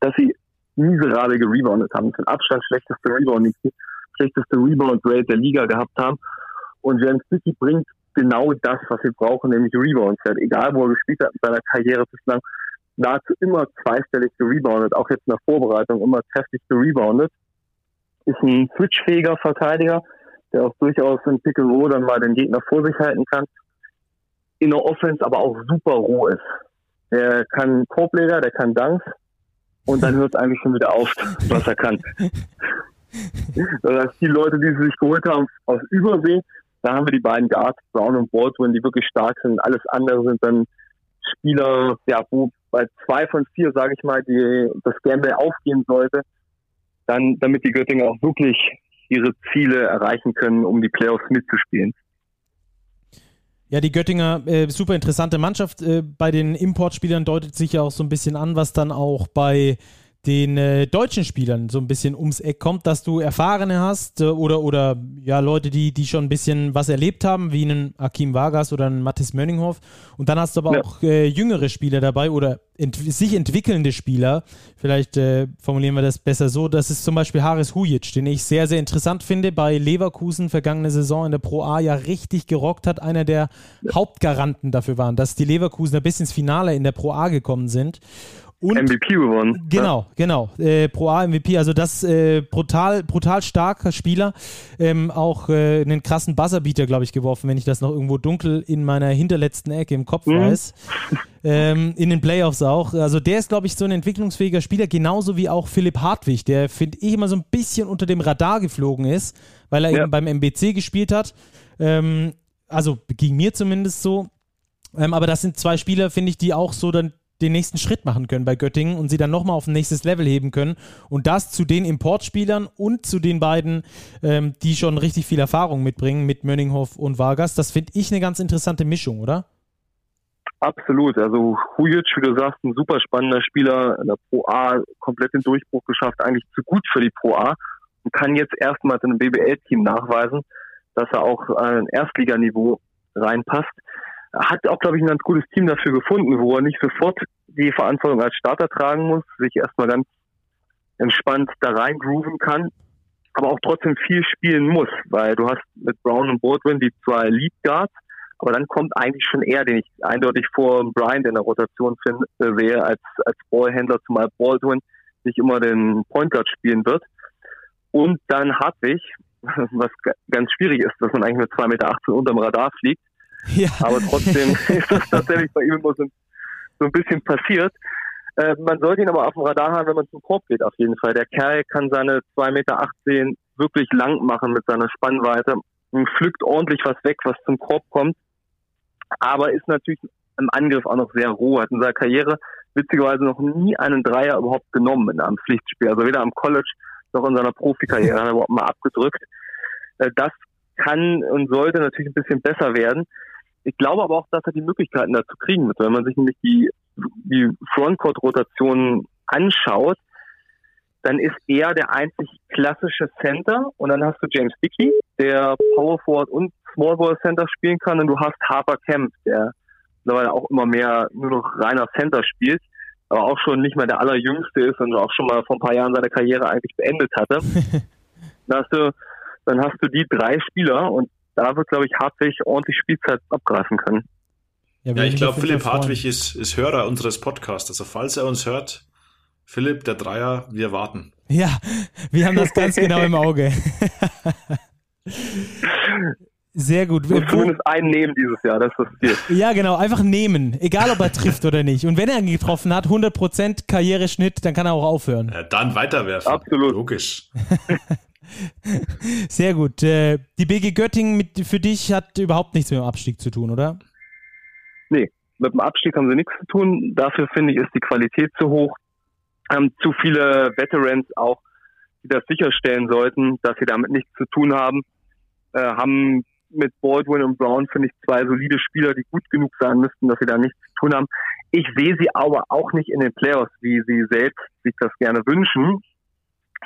dass sie miserabel gereboundet haben. Ist Abstand schlechteste Rebound, schlechteste Rebound-Rate der Liga gehabt haben. Und James Dickey bringt genau das, was wir brauchen, nämlich Rebounds. Er hat, egal wo er gespielt hat in seiner Karriere bislang, nahezu immer zweistellig gereboundet, auch jetzt in der Vorbereitung immer kräftig gereboundet ist ein switchfähiger Verteidiger, der auch durchaus in Pick and dann mal den Gegner vor sich halten kann. In der Offense aber auch super roh ist. Der kann Korbleger, der kann Dunks und dann hört es eigentlich schon wieder auf, was er kann. Das die Leute, die sie sich geholt haben aus Übersee, da haben wir die beiden Guards, Brown und Baldwin, die wirklich stark sind. Alles andere sind dann Spieler, ja, wo bei zwei von vier, sage ich mal, die das Gamble aufgehen sollte, dann, damit die Göttinger auch wirklich ihre Ziele erreichen können, um die Playoffs mitzuspielen. Ja, die Göttinger, äh, super interessante Mannschaft. Äh, bei den Importspielern deutet sich ja auch so ein bisschen an, was dann auch bei den äh, deutschen Spielern so ein bisschen ums Eck kommt, dass du Erfahrene hast äh, oder, oder ja, Leute, die, die schon ein bisschen was erlebt haben, wie einen Akim Vargas oder einen Mathis Mönninghoff. Und dann hast du aber ja. auch äh, jüngere Spieler dabei oder ent sich entwickelnde Spieler. Vielleicht äh, formulieren wir das besser so. Das ist zum Beispiel Haris Hujic, den ich sehr, sehr interessant finde. Bei Leverkusen vergangene Saison in der Pro A ja richtig gerockt hat. Einer der. Hauptgaranten dafür waren, dass die Leverkusener bis ins Finale in der Pro A gekommen sind. Und MVP gewonnen. Genau, genau. Äh, Pro A MVP, also das äh, brutal, brutal starker Spieler. Ähm, auch äh, einen krassen Buzzerbeater, glaube ich, geworfen, wenn ich das noch irgendwo dunkel in meiner hinterletzten Ecke im Kopf mhm. weiß. Ähm, in den Playoffs auch. Also der ist, glaube ich, so ein entwicklungsfähiger Spieler, genauso wie auch Philipp Hartwig, der, finde ich, immer so ein bisschen unter dem Radar geflogen ist, weil er ja. eben beim MBC gespielt hat. Ähm, also ging mir zumindest so. Ähm, aber das sind zwei Spieler, finde ich, die auch so dann den nächsten Schritt machen können bei Göttingen und sie dann nochmal auf ein nächstes Level heben können. Und das zu den Importspielern und zu den beiden, ähm, die schon richtig viel Erfahrung mitbringen, mit Mönninghoff und Vargas. Das finde ich eine ganz interessante Mischung, oder? Absolut. Also Hujic, wie du sagst, ein super spannender Spieler in der Pro A, komplett den Durchbruch geschafft, eigentlich zu gut für die Pro A und kann jetzt erstmals in einem BBL-Team nachweisen, dass er auch ein Erstliganiveau reinpasst hat auch, glaube ich, ein ganz gutes Team dafür gefunden, wo er nicht sofort die Verantwortung als Starter tragen muss, sich erstmal ganz entspannt da reingrooven kann, aber auch trotzdem viel spielen muss, weil du hast mit Brown und Baldwin die zwei Lead Guards, aber dann kommt eigentlich schon er, den ich eindeutig vor Brian in der Rotation find, äh, sehe, als, als Ballhändler, zumal Baldwin nicht immer den Point Guard spielen wird. Und dann Hartwig, was ganz schwierig ist, dass man eigentlich mit 2,18 Meter unterm Radar fliegt, ja. Aber trotzdem ist das tatsächlich bei ihm immer so, so ein bisschen passiert. Äh, man sollte ihn aber auf dem Radar haben, wenn man zum Korb geht, auf jeden Fall. Der Kerl kann seine 2,18 Meter wirklich lang machen mit seiner Spannweite und pflückt ordentlich was weg, was zum Korb kommt. Aber ist natürlich im Angriff auch noch sehr roh. Hat in seiner Karriere witzigerweise noch nie einen Dreier überhaupt genommen in einem Pflichtspiel. Also weder am College noch in seiner Profikarriere hat er überhaupt mal abgedrückt. Äh, das kann und sollte natürlich ein bisschen besser werden. Ich glaube aber auch, dass er die Möglichkeiten dazu kriegen wird. Wenn man sich nämlich die, die Frontcourt-Rotation anschaut, dann ist er der einzig klassische Center und dann hast du James Dickey, der Power Forward und Small Ball Center spielen kann und du hast Harper Kemp, der mittlerweile auch immer mehr nur noch reiner Center spielt, aber auch schon nicht mehr der allerjüngste ist und auch schon mal vor ein paar Jahren seine Karriere eigentlich beendet hatte. dann hast du, dann hast du die drei Spieler und da wird, glaube ich, Hartwig ordentlich Spielzeit abgreifen können. Ja, ja ich glaube, Philipp Hartwig ist, ist Hörer unseres Podcasts. Also falls er uns hört, Philipp, der Dreier, wir warten. Ja, wir haben das ganz genau im Auge. Sehr gut. Muss zumindest einen nehmen dieses Jahr, das ist das Ziel. Ja, genau, einfach nehmen, egal ob er trifft oder nicht. Und wenn er ihn getroffen hat, 100% Karriereschnitt, dann kann er auch aufhören. Ja, dann weiterwerfen. Absolut. Logisch. Sehr gut. Äh, die BG Göttingen mit, für dich hat überhaupt nichts mit dem Abstieg zu tun, oder? Nee, mit dem Abstieg haben sie nichts zu tun. Dafür finde ich, ist die Qualität zu hoch. Haben zu viele Veterans auch, die das sicherstellen sollten, dass sie damit nichts zu tun haben. Äh, haben mit Baldwin und Brown, finde ich, zwei solide Spieler, die gut genug sein müssten, dass sie da nichts zu tun haben. Ich sehe sie aber auch nicht in den Playoffs, wie sie selbst sich das gerne wünschen.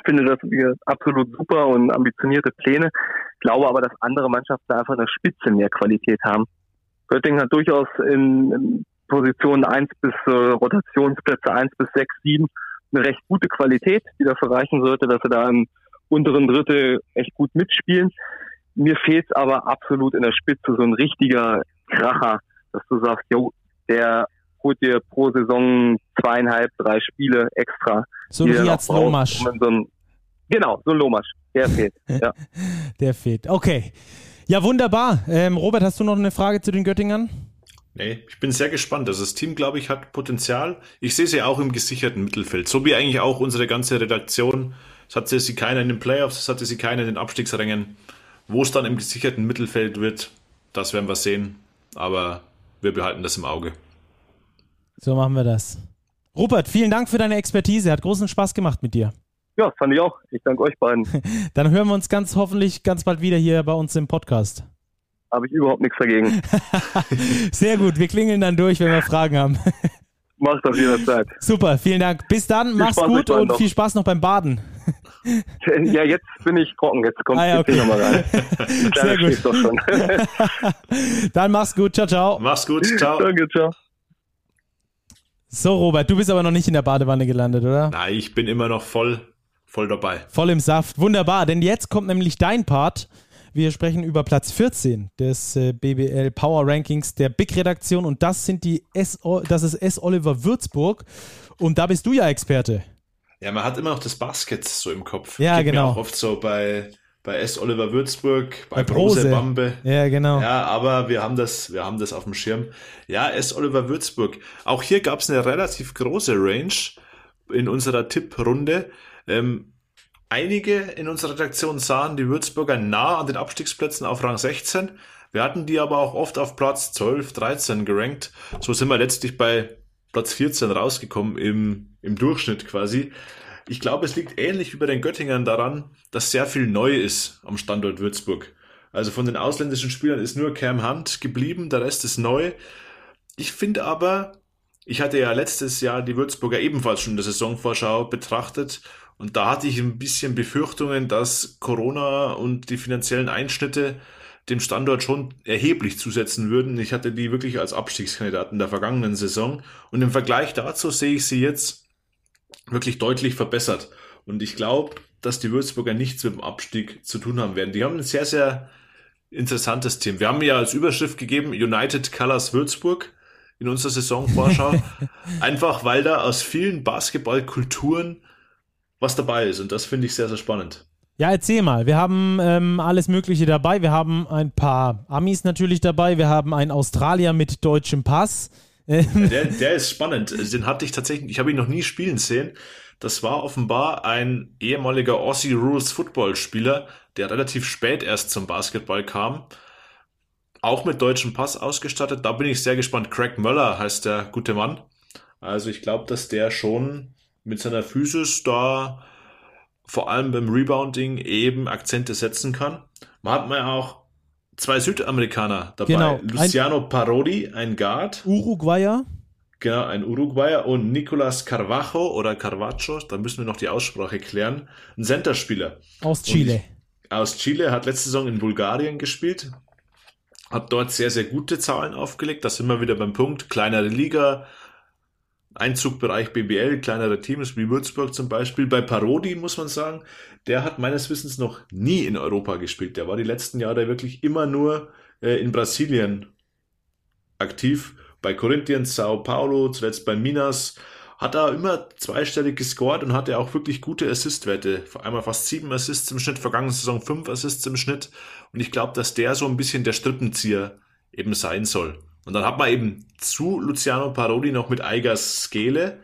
Finde das absolut super und ambitionierte Pläne. Glaube aber, dass andere Mannschaften da einfach eine Spitze mehr Qualität haben. Göttingen hat durchaus in, in Positionen 1 bis äh, Rotationsplätze 1 bis 6, 7 eine recht gute Qualität, die dafür reichen sollte, dass sie da im unteren Drittel echt gut mitspielen. Mir fehlt es aber absolut in der Spitze so ein richtiger Kracher, dass du sagst, jo, der holt dir pro Saison zweieinhalb, drei Spiele extra. So ein Riaz Lomasch. So ein, genau, so ein Lomasch. Der fehlt. ja. Der fehlt. Okay. Ja, wunderbar. Ähm, Robert, hast du noch eine Frage zu den Göttingern? Nee, ich bin sehr gespannt. Also das Team, glaube ich, hat Potenzial. Ich sehe sie auch im gesicherten Mittelfeld. So wie eigentlich auch unsere ganze Redaktion. Es hatte sie keiner in den Playoffs, es hatte sie keiner in den Abstiegsrängen. Wo es dann im gesicherten Mittelfeld wird, das werden wir sehen. Aber wir behalten das im Auge. So machen wir das. Rupert, vielen Dank für deine Expertise. Hat großen Spaß gemacht mit dir. Ja, fand ich auch. Ich danke euch beiden. Dann hören wir uns ganz hoffentlich ganz bald wieder hier bei uns im Podcast. Habe ich überhaupt nichts dagegen. Sehr gut. Wir klingeln dann durch, wenn wir Fragen haben. Macht auf jederzeit. Super, vielen Dank. Bis dann, viel mach's Spaß gut und noch. viel Spaß noch beim Baden. Ja, jetzt bin ich trocken, jetzt kommt ah, ja, okay. nochmal rein. Sehr gut. Doch schon. dann mach's gut, ciao, ciao. Mach's gut, ciao. Danke, ciao. So, Robert, du bist aber noch nicht in der Badewanne gelandet, oder? Nein, ich bin immer noch voll, voll dabei. Voll im Saft. Wunderbar, denn jetzt kommt nämlich dein Part. Wir sprechen über Platz 14 des äh, BBL Power Rankings der Big-Redaktion und das sind die S das ist S. Oliver Würzburg und da bist du ja Experte. Ja, man hat immer noch das Basket so im Kopf. Ja, Geht genau. Auch oft so bei, bei S. Oliver Würzburg, bei, bei Brose Bambe. Ja, genau. Ja, aber wir haben das, wir haben das auf dem Schirm. Ja, S. Oliver Würzburg. Auch hier gab es eine relativ große Range in unserer Tipprunde. Ähm, Einige in unserer Redaktion sahen die Würzburger nah an den Abstiegsplätzen auf Rang 16. Wir hatten die aber auch oft auf Platz 12, 13 gerankt. So sind wir letztlich bei Platz 14 rausgekommen im, im Durchschnitt quasi. Ich glaube, es liegt ähnlich wie bei den Göttingern daran, dass sehr viel neu ist am Standort Würzburg. Also von den ausländischen Spielern ist nur Cam Hunt geblieben, der Rest ist neu. Ich finde aber, ich hatte ja letztes Jahr die Würzburger ebenfalls schon in der Saisonvorschau betrachtet und da hatte ich ein bisschen Befürchtungen, dass Corona und die finanziellen Einschnitte dem Standort schon erheblich zusetzen würden. Ich hatte die wirklich als Abstiegskandidaten der vergangenen Saison. Und im Vergleich dazu sehe ich sie jetzt wirklich deutlich verbessert. Und ich glaube, dass die Würzburger nichts mit dem Abstieg zu tun haben werden. Die haben ein sehr, sehr interessantes Team. Wir haben ja als Überschrift gegeben United Colors Würzburg in unserer Saisonvorschau. Einfach weil da aus vielen Basketballkulturen was dabei ist. Und das finde ich sehr, sehr spannend. Ja, erzähl mal. Wir haben ähm, alles Mögliche dabei. Wir haben ein paar Amis natürlich dabei. Wir haben einen Australier mit deutschem Pass. Der, der ist spannend. Den hatte ich tatsächlich, ich habe ihn noch nie spielen sehen. Das war offenbar ein ehemaliger Aussie Rules Football Spieler, der relativ spät erst zum Basketball kam. Auch mit deutschem Pass ausgestattet. Da bin ich sehr gespannt. Craig Möller heißt der gute Mann. Also ich glaube, dass der schon mit seiner Physis da vor allem beim Rebounding eben Akzente setzen kann. Man hat man auch zwei Südamerikaner dabei. Genau. Luciano ein Parodi, ein Guard. Uruguayer. Genau, ein Uruguayer und Nicolas Carvajo oder Carvacho, da müssen wir noch die Aussprache klären, ein Centerspieler. Aus Chile. Und aus Chile, hat letzte Saison in Bulgarien gespielt, hat dort sehr, sehr gute Zahlen aufgelegt, da sind wir wieder beim Punkt, kleinere Liga, Einzugbereich BBL, kleinere Teams wie Würzburg zum Beispiel. Bei Parodi muss man sagen, der hat meines Wissens noch nie in Europa gespielt. Der war die letzten Jahre wirklich immer nur äh, in Brasilien aktiv. Bei Corinthians, Sao Paulo, zuletzt bei Minas, hat er immer zweistellig gescored und hatte auch wirklich gute Assist-Werte. Einmal fast sieben Assists im Schnitt, vergangene Saison fünf Assists im Schnitt. Und ich glaube, dass der so ein bisschen der Strippenzieher eben sein soll. Und dann hat man eben zu Luciano Parodi noch mit Eigas Skele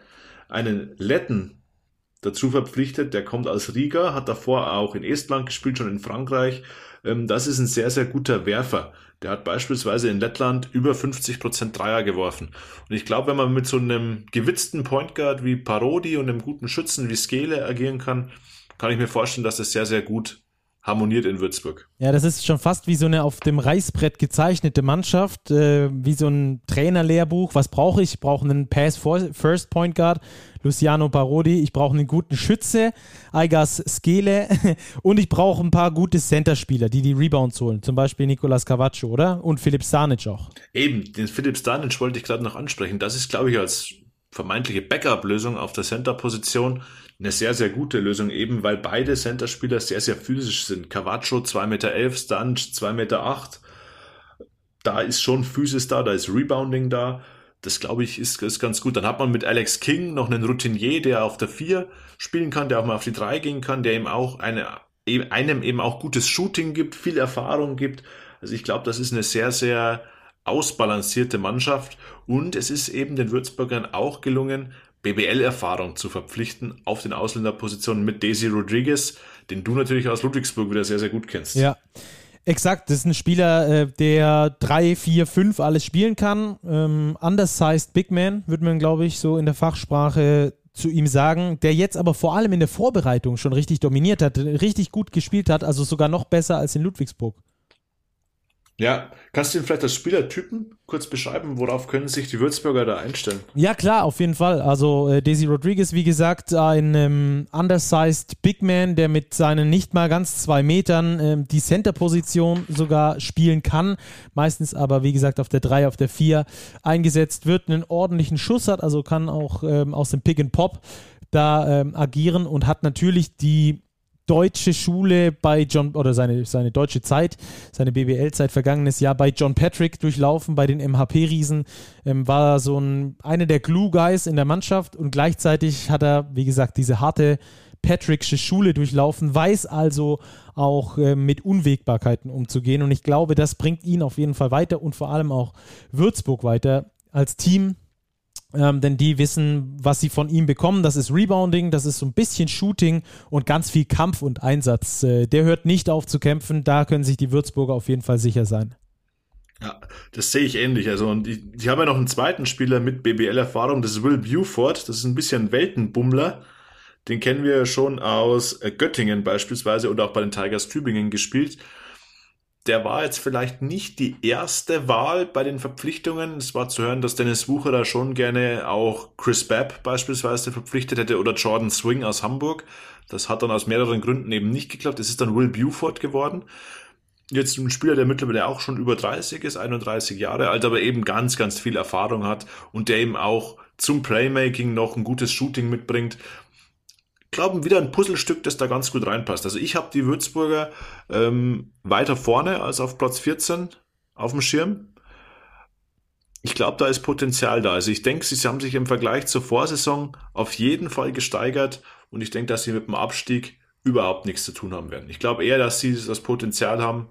einen Letten dazu verpflichtet. Der kommt aus Riga, hat davor auch in Estland gespielt, schon in Frankreich. Ähm, das ist ein sehr, sehr guter Werfer. Der hat beispielsweise in Lettland über 50% Dreier geworfen. Und ich glaube, wenn man mit so einem gewitzten Point Guard wie Parodi und einem guten Schützen wie Skele agieren kann, kann ich mir vorstellen, dass das sehr, sehr gut harmoniert in Würzburg. Ja, das ist schon fast wie so eine auf dem Reißbrett gezeichnete Mannschaft, äh, wie so ein Trainerlehrbuch. Was brauche ich? Ich brauche einen Pass-First Point Guard, Luciano Parodi. Ich brauche einen guten Schütze, Aigas Skele. Und ich brauche ein paar gute Center-Spieler, die die Rebounds holen. Zum Beispiel Nicolas Cavaccio, oder? Und Philipp Stanic auch. Eben, den Philipp Stanic wollte ich gerade noch ansprechen. Das ist, glaube ich, als vermeintliche Backup-Lösung auf der Center-Position eine sehr, sehr gute Lösung, eben weil beide Center-Spieler sehr, sehr physisch sind. Cavaccio 2,11 Meter, Stunch 2,8 Meter. Da ist schon Physis da, da ist Rebounding da. Das glaube ich ist, ist ganz gut. Dann hat man mit Alex King noch einen Routinier, der auf der 4 spielen kann, der auch mal auf die 3 gehen kann, der ihm auch eine, einem eben auch gutes Shooting gibt, viel Erfahrung gibt. Also ich glaube, das ist eine sehr, sehr ausbalancierte Mannschaft und es ist eben den Würzburgern auch gelungen, BBL-Erfahrung zu verpflichten auf den Ausländerpositionen mit Daisy Rodriguez, den du natürlich aus Ludwigsburg wieder sehr, sehr gut kennst. Ja. Exakt, das ist ein Spieler, äh, der 3, 4, 5 alles spielen kann. Ähm, undersized Big Man, würde man, glaube ich, so in der Fachsprache zu ihm sagen, der jetzt aber vor allem in der Vorbereitung schon richtig dominiert hat, richtig gut gespielt hat, also sogar noch besser als in Ludwigsburg. Ja, kannst du vielleicht als Spielertypen kurz beschreiben? Worauf können sich die Würzburger da einstellen? Ja, klar, auf jeden Fall. Also äh, Daisy Rodriguez, wie gesagt, ein ähm, undersized Big Man, der mit seinen nicht mal ganz zwei Metern ähm, die Center-Position sogar spielen kann. Meistens aber, wie gesagt, auf der 3, auf der 4 eingesetzt wird, einen ordentlichen Schuss hat, also kann auch ähm, aus dem Pick and Pop da ähm, agieren und hat natürlich die deutsche Schule bei John oder seine, seine deutsche Zeit, seine BBL-Zeit vergangenes Jahr bei John Patrick durchlaufen, bei den MHP-Riesen, ähm, war so ein, einer der Glue-Guys in der Mannschaft und gleichzeitig hat er, wie gesagt, diese harte Patricksche Schule durchlaufen, weiß also auch äh, mit Unwägbarkeiten umzugehen. Und ich glaube, das bringt ihn auf jeden Fall weiter und vor allem auch Würzburg weiter als Team ähm, denn die wissen, was sie von ihm bekommen. Das ist Rebounding, das ist so ein bisschen Shooting und ganz viel Kampf und Einsatz. Äh, der hört nicht auf zu kämpfen. Da können sich die Würzburger auf jeden Fall sicher sein. Ja, das sehe ich ähnlich. Also, und die, die haben ja noch einen zweiten Spieler mit BBL-Erfahrung, das ist Will Buford. Das ist ein bisschen Weltenbummler. Den kennen wir schon aus äh, Göttingen beispielsweise oder auch bei den Tigers Tübingen gespielt der war jetzt vielleicht nicht die erste Wahl bei den Verpflichtungen. Es war zu hören, dass Dennis Wucherer schon gerne auch Chris Babb beispielsweise verpflichtet hätte oder Jordan Swing aus Hamburg. Das hat dann aus mehreren Gründen eben nicht geklappt. Es ist dann Will Buford geworden. Jetzt ein Spieler, der mittlerweile auch schon über 30 ist, 31 Jahre alt, aber eben ganz, ganz viel Erfahrung hat und der eben auch zum Playmaking noch ein gutes Shooting mitbringt glaube, wieder ein Puzzlestück, das da ganz gut reinpasst. Also ich habe die Würzburger ähm, weiter vorne als auf Platz 14 auf dem Schirm. Ich glaube, da ist Potenzial da. Also ich denke, sie haben sich im Vergleich zur Vorsaison auf jeden Fall gesteigert und ich denke, dass sie mit dem Abstieg überhaupt nichts zu tun haben werden. Ich glaube eher, dass sie das Potenzial haben,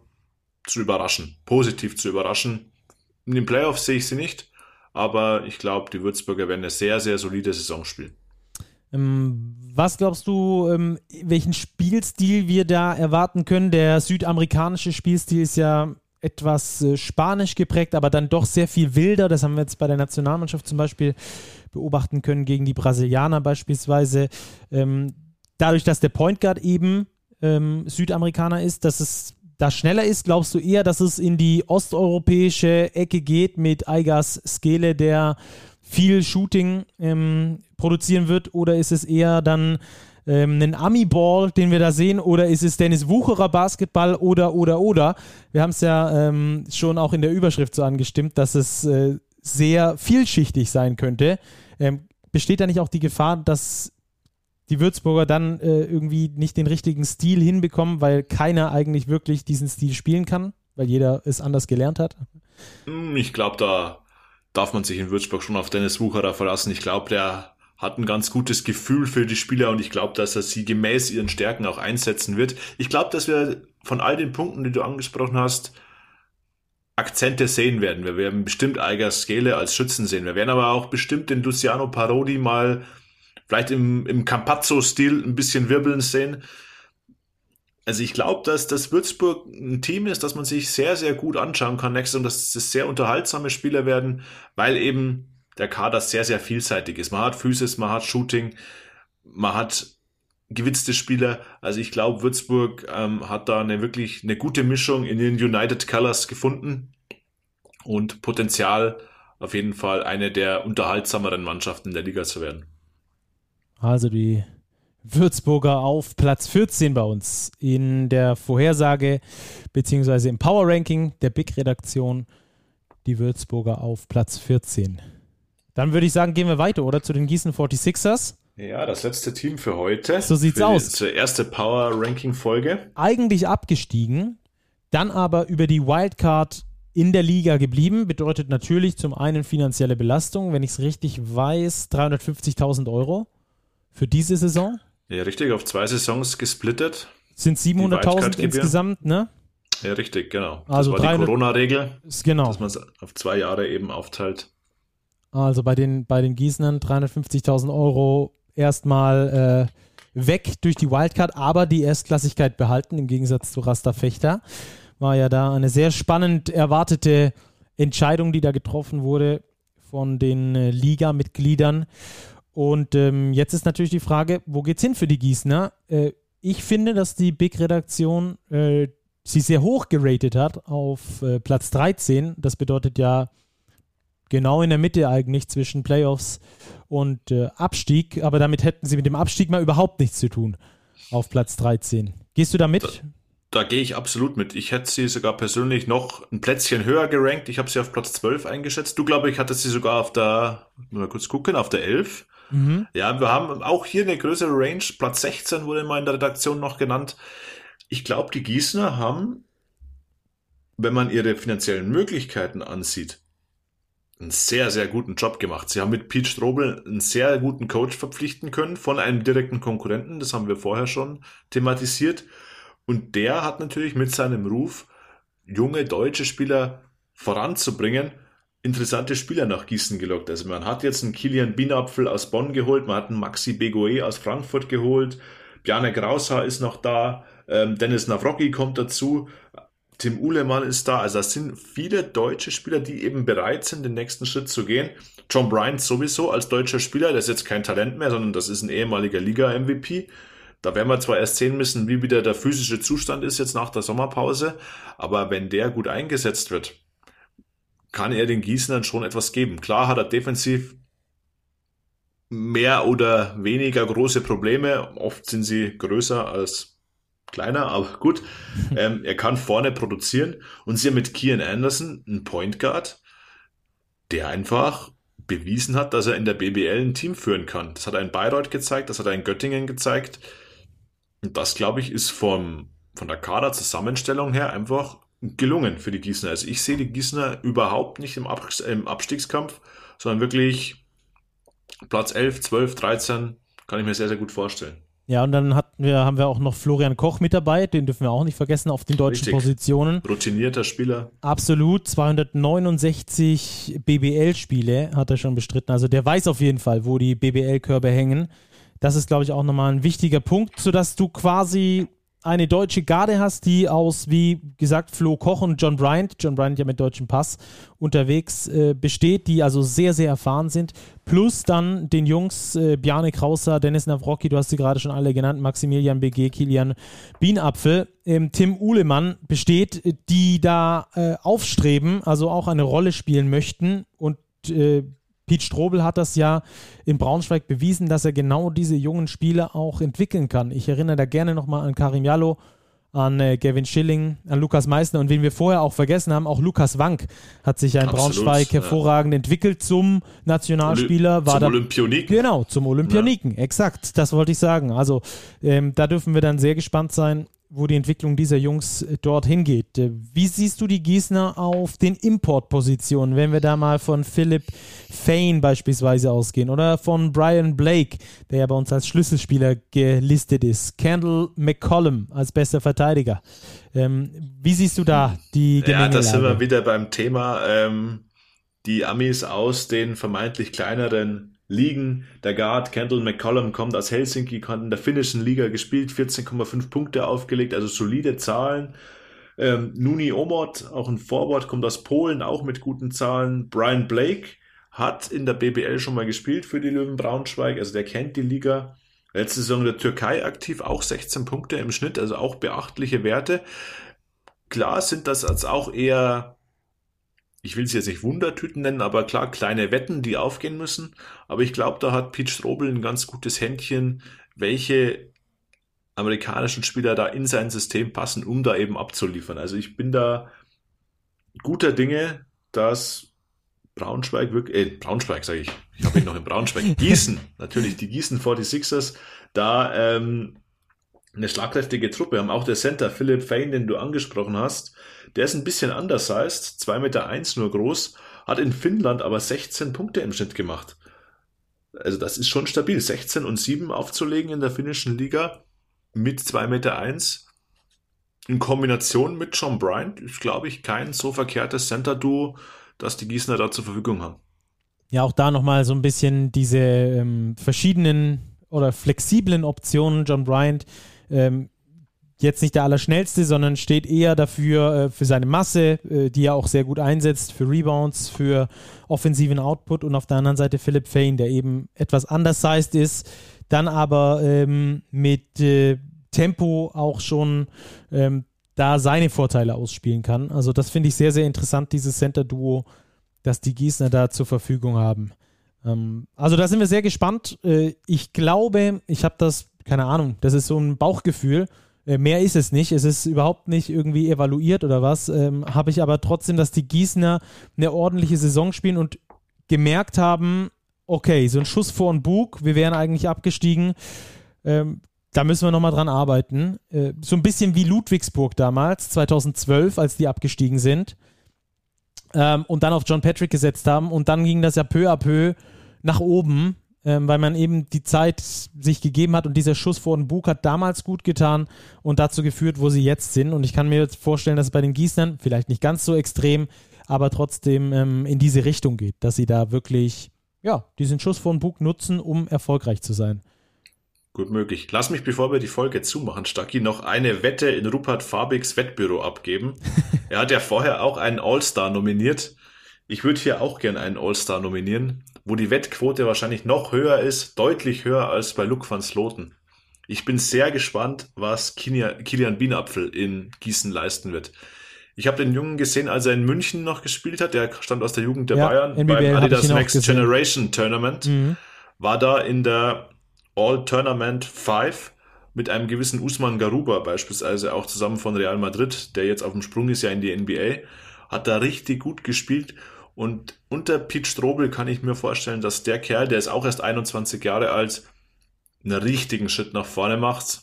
zu überraschen, positiv zu überraschen. In den Playoffs sehe ich sie nicht, aber ich glaube, die Würzburger werden eine sehr, sehr solide Saison spielen. Ähm, was glaubst du, ähm, welchen Spielstil wir da erwarten können? Der südamerikanische Spielstil ist ja etwas äh, spanisch geprägt, aber dann doch sehr viel wilder. Das haben wir jetzt bei der Nationalmannschaft zum Beispiel beobachten können gegen die Brasilianer beispielsweise. Ähm, dadurch, dass der Point Guard eben Südamerikaner ist, dass es da schneller ist, glaubst du eher, dass es in die osteuropäische Ecke geht mit Eigas Skele, der viel Shooting ähm, produzieren wird? Oder ist es eher dann ähm, ein Ami-Ball, den wir da sehen? Oder ist es Dennis Wucherer Basketball? Oder, oder, oder? Wir haben es ja ähm, schon auch in der Überschrift so angestimmt, dass es äh, sehr vielschichtig sein könnte. Ähm, besteht da nicht auch die Gefahr, dass die Würzburger dann äh, irgendwie nicht den richtigen Stil hinbekommen, weil keiner eigentlich wirklich diesen Stil spielen kann, weil jeder es anders gelernt hat? Hm, ich glaube, da darf man sich in Würzburg schon auf Dennis Wucherer verlassen. Ich glaube, der hat ein ganz gutes Gefühl für die Spieler und ich glaube, dass er sie gemäß ihren Stärken auch einsetzen wird. Ich glaube, dass wir von all den Punkten, die du angesprochen hast, Akzente sehen werden. Wir werden bestimmt Eiger Skele als Schützen sehen. Wir werden aber auch bestimmt den Luciano Parodi mal vielleicht im, im Campazzo-Stil ein bisschen wirbeln sehen. Also ich glaube, dass das Würzburg ein Team ist, das man sich sehr, sehr gut anschauen kann nächstes und dass es sehr unterhaltsame Spieler werden, weil eben der Kader sehr, sehr vielseitig ist. Man hat Physis, man hat Shooting, man hat gewitzte Spieler. Also ich glaube, Würzburg ähm, hat da eine wirklich eine gute Mischung in den United Colors gefunden und Potenzial auf jeden Fall eine der unterhaltsameren Mannschaften der Liga zu werden. Also die Würzburger auf Platz 14 bei uns in der Vorhersage beziehungsweise im Power Ranking der Big Redaktion. Die Würzburger auf Platz 14. Dann würde ich sagen, gehen wir weiter, oder? Zu den Gießen 46ers. Ja, das letzte Team für heute. So sieht's für aus. Die, erste Power Ranking Folge. Eigentlich abgestiegen, dann aber über die Wildcard in der Liga geblieben. Bedeutet natürlich zum einen finanzielle Belastung, wenn ich es richtig weiß, 350.000 Euro für diese Saison. Ja, richtig, auf zwei Saisons gesplittet. Sind 700.000 insgesamt, ne? Ja, richtig, genau. Also das war die Corona-Regel, genau. dass man es auf zwei Jahre eben aufteilt. Also bei den, bei den Gießnern 350.000 Euro erstmal äh, weg durch die Wildcard, aber die Erstklassigkeit behalten, im Gegensatz zu Rasta Fechter. War ja da eine sehr spannend erwartete Entscheidung, die da getroffen wurde von den äh, Liga-Mitgliedern. Und ähm, jetzt ist natürlich die Frage, wo geht's hin für die Gießner? Äh, ich finde, dass die Big-Redaktion äh, sie sehr hoch geratet hat auf äh, Platz 13. Das bedeutet ja genau in der Mitte eigentlich zwischen Playoffs und äh, Abstieg. Aber damit hätten sie mit dem Abstieg mal überhaupt nichts zu tun auf Platz 13. Gehst du da mit? Da, da gehe ich absolut mit. Ich hätte sie sogar persönlich noch ein Plätzchen höher gerankt. Ich habe sie auf Platz 12 eingeschätzt. Du, glaube ich, hattest sie sogar auf der, mal kurz gucken, auf der 11. Mhm. Ja, wir haben auch hier eine größere Range. Platz 16 wurde mal in der Redaktion noch genannt. Ich glaube, die Gießner haben, wenn man ihre finanziellen Möglichkeiten ansieht, einen sehr, sehr guten Job gemacht. Sie haben mit Pete Strobel einen sehr guten Coach verpflichten können von einem direkten Konkurrenten. Das haben wir vorher schon thematisiert. Und der hat natürlich mit seinem Ruf, junge deutsche Spieler voranzubringen, interessante Spieler nach Gießen gelockt. Also man hat jetzt einen Kilian Bienapfel aus Bonn geholt, man hat einen Maxi Begoe aus Frankfurt geholt, Bjarne Graushaar ist noch da, ähm, Dennis Navrocki kommt dazu. Tim Uhlemann ist da. Also das sind viele deutsche Spieler, die eben bereit sind, den nächsten Schritt zu gehen. John Bryant sowieso als deutscher Spieler, der ist jetzt kein Talent mehr, sondern das ist ein ehemaliger Liga-MVP. Da werden wir zwar erst sehen müssen, wie wieder der physische Zustand ist jetzt nach der Sommerpause, aber wenn der gut eingesetzt wird, kann er den Gießenern schon etwas geben. Klar hat er defensiv mehr oder weniger große Probleme. Oft sind sie größer als kleiner, aber gut. ähm, er kann vorne produzieren und sie haben mit Kian Anderson einen Point Guard, der einfach bewiesen hat, dass er in der BBL ein Team führen kann. Das hat ein Bayreuth gezeigt, das hat ein Göttingen gezeigt. Und das, glaube ich, ist vom, von der Kader-Zusammenstellung her einfach gelungen für die Gießener. Also ich sehe die Gießener überhaupt nicht im, Ab im Abstiegskampf, sondern wirklich Platz 11, 12, 13 kann ich mir sehr, sehr gut vorstellen. Ja, und dann hatten wir, haben wir auch noch Florian Koch mit dabei, den dürfen wir auch nicht vergessen auf den deutschen Richtig. Positionen. Routinierter Spieler. Absolut, 269 BBL-Spiele hat er schon bestritten. Also der weiß auf jeden Fall, wo die BBL-Körbe hängen. Das ist, glaube ich, auch nochmal ein wichtiger Punkt, sodass du quasi eine deutsche Garde hast, die aus, wie gesagt, Flo Koch und John Bryant, John Bryant ja mit deutschem Pass unterwegs äh, besteht, die also sehr, sehr erfahren sind, plus dann den Jungs äh, Bjarne Krauser, Dennis Navrocki, du hast sie gerade schon alle genannt, Maximilian BG, Kilian Bienapfel, ähm, Tim Uhlemann besteht, die da äh, aufstreben, also auch eine Rolle spielen möchten und äh, Pete Strobel hat das ja in Braunschweig bewiesen, dass er genau diese jungen Spieler auch entwickeln kann. Ich erinnere da gerne nochmal an Karim Jallo, an äh, Gavin Schilling, an Lukas Meissner und wen wir vorher auch vergessen haben, auch Lukas Wank hat sich ja in Absolut, Braunschweig hervorragend ja. entwickelt zum Nationalspieler. Oly war zum Olympioniken. Genau, zum Olympioniken, ja. exakt, das wollte ich sagen. Also ähm, da dürfen wir dann sehr gespannt sein, wo die Entwicklung dieser Jungs äh, dorthin geht. Äh, wie siehst du die Gießener auf den Importpositionen, wenn wir da mal von Philip Fane beispielsweise ausgehen oder von Brian Blake, der ja bei uns als Schlüsselspieler gelistet ist, Kendall McCollum als bester Verteidiger. Ähm, wie siehst du da die Gemengelage? Ja, da sind wir wieder beim Thema ähm, die Amis aus den vermeintlich kleineren liegen. Der Guard Kendall McCollum kommt aus Helsinki, hat in der finnischen Liga gespielt, 14,5 Punkte aufgelegt, also solide Zahlen. Ähm, Nuni Omot, auch ein Forward, kommt aus Polen, auch mit guten Zahlen. Brian Blake hat in der BBL schon mal gespielt für die Löwen Braunschweig, also der kennt die Liga. Letzte Saison in der Türkei aktiv, auch 16 Punkte im Schnitt, also auch beachtliche Werte. Klar sind das als auch eher ich will es jetzt nicht Wundertüten nennen, aber klar, kleine Wetten, die aufgehen müssen. Aber ich glaube, da hat Pete Strobel ein ganz gutes Händchen, welche amerikanischen Spieler da in sein System passen, um da eben abzuliefern. Also ich bin da guter Dinge, dass Braunschweig wirklich, äh, Braunschweig sage ich, ich habe ihn noch in Braunschweig, Gießen, natürlich die Gießen 46ers, da ähm, eine schlagkräftige Truppe haben. Auch der Center Philipp Fain, den du angesprochen hast, der ist ein bisschen undersized, 2,1 Meter nur groß, hat in Finnland aber 16 Punkte im Schnitt gemacht. Also das ist schon stabil. 16 und 7 aufzulegen in der finnischen Liga mit 2,1 Meter. In Kombination mit John Bryant ist, glaube ich, kein so verkehrtes Center-Duo, das die Gießener da zur Verfügung haben. Ja, auch da nochmal so ein bisschen diese ähm, verschiedenen oder flexiblen Optionen. John Bryant ähm, jetzt nicht der Allerschnellste, sondern steht eher dafür, äh, für seine Masse, äh, die er auch sehr gut einsetzt, für Rebounds, für offensiven Output und auf der anderen Seite Philip Fane, der eben etwas undersized ist, dann aber ähm, mit äh, Tempo auch schon ähm, da seine Vorteile ausspielen kann. Also das finde ich sehr, sehr interessant, dieses Center-Duo, das die Gießner da zur Verfügung haben. Ähm, also da sind wir sehr gespannt. Äh, ich glaube, ich habe das, keine Ahnung, das ist so ein Bauchgefühl, äh, mehr ist es nicht. Es ist überhaupt nicht irgendwie evaluiert oder was. Ähm, Habe ich aber trotzdem, dass die Gießener eine ordentliche Saison spielen und gemerkt haben, okay, so ein Schuss vor den Bug, wir wären eigentlich abgestiegen. Ähm, da müssen wir nochmal dran arbeiten. Äh, so ein bisschen wie Ludwigsburg damals, 2012, als die abgestiegen sind. Ähm, und dann auf John Patrick gesetzt haben. Und dann ging das ja peu à peu nach oben ähm, weil man eben die Zeit sich gegeben hat und dieser Schuss vor den Bug hat damals gut getan und dazu geführt, wo sie jetzt sind. Und ich kann mir jetzt vorstellen, dass es bei den Gießnern vielleicht nicht ganz so extrem, aber trotzdem ähm, in diese Richtung geht, dass sie da wirklich ja, diesen Schuss vor den Bug nutzen, um erfolgreich zu sein. Gut möglich. Lass mich, bevor wir die Folge zumachen, Stacki, noch eine Wette in Rupert Fabigs Wettbüro abgeben. er hat ja vorher auch einen All-Star nominiert. Ich würde hier auch gern einen All-Star nominieren wo die Wettquote wahrscheinlich noch höher ist, deutlich höher als bei Luke van Sloten. Ich bin sehr gespannt, was Kilian Bienapfel in Gießen leisten wird. Ich habe den Jungen gesehen, als er in München noch gespielt hat. Der stammt aus der Jugend der ja, Bayern NBBL beim Adidas Next Generation Tournament. Mhm. War da in der All Tournament 5 mit einem gewissen Usman Garuba beispielsweise auch zusammen von Real Madrid, der jetzt auf dem Sprung ist ja in die NBA. Hat da richtig gut gespielt und unter Pete Strobel kann ich mir vorstellen, dass der Kerl, der ist auch erst 21 Jahre alt, einen richtigen Schritt nach vorne macht.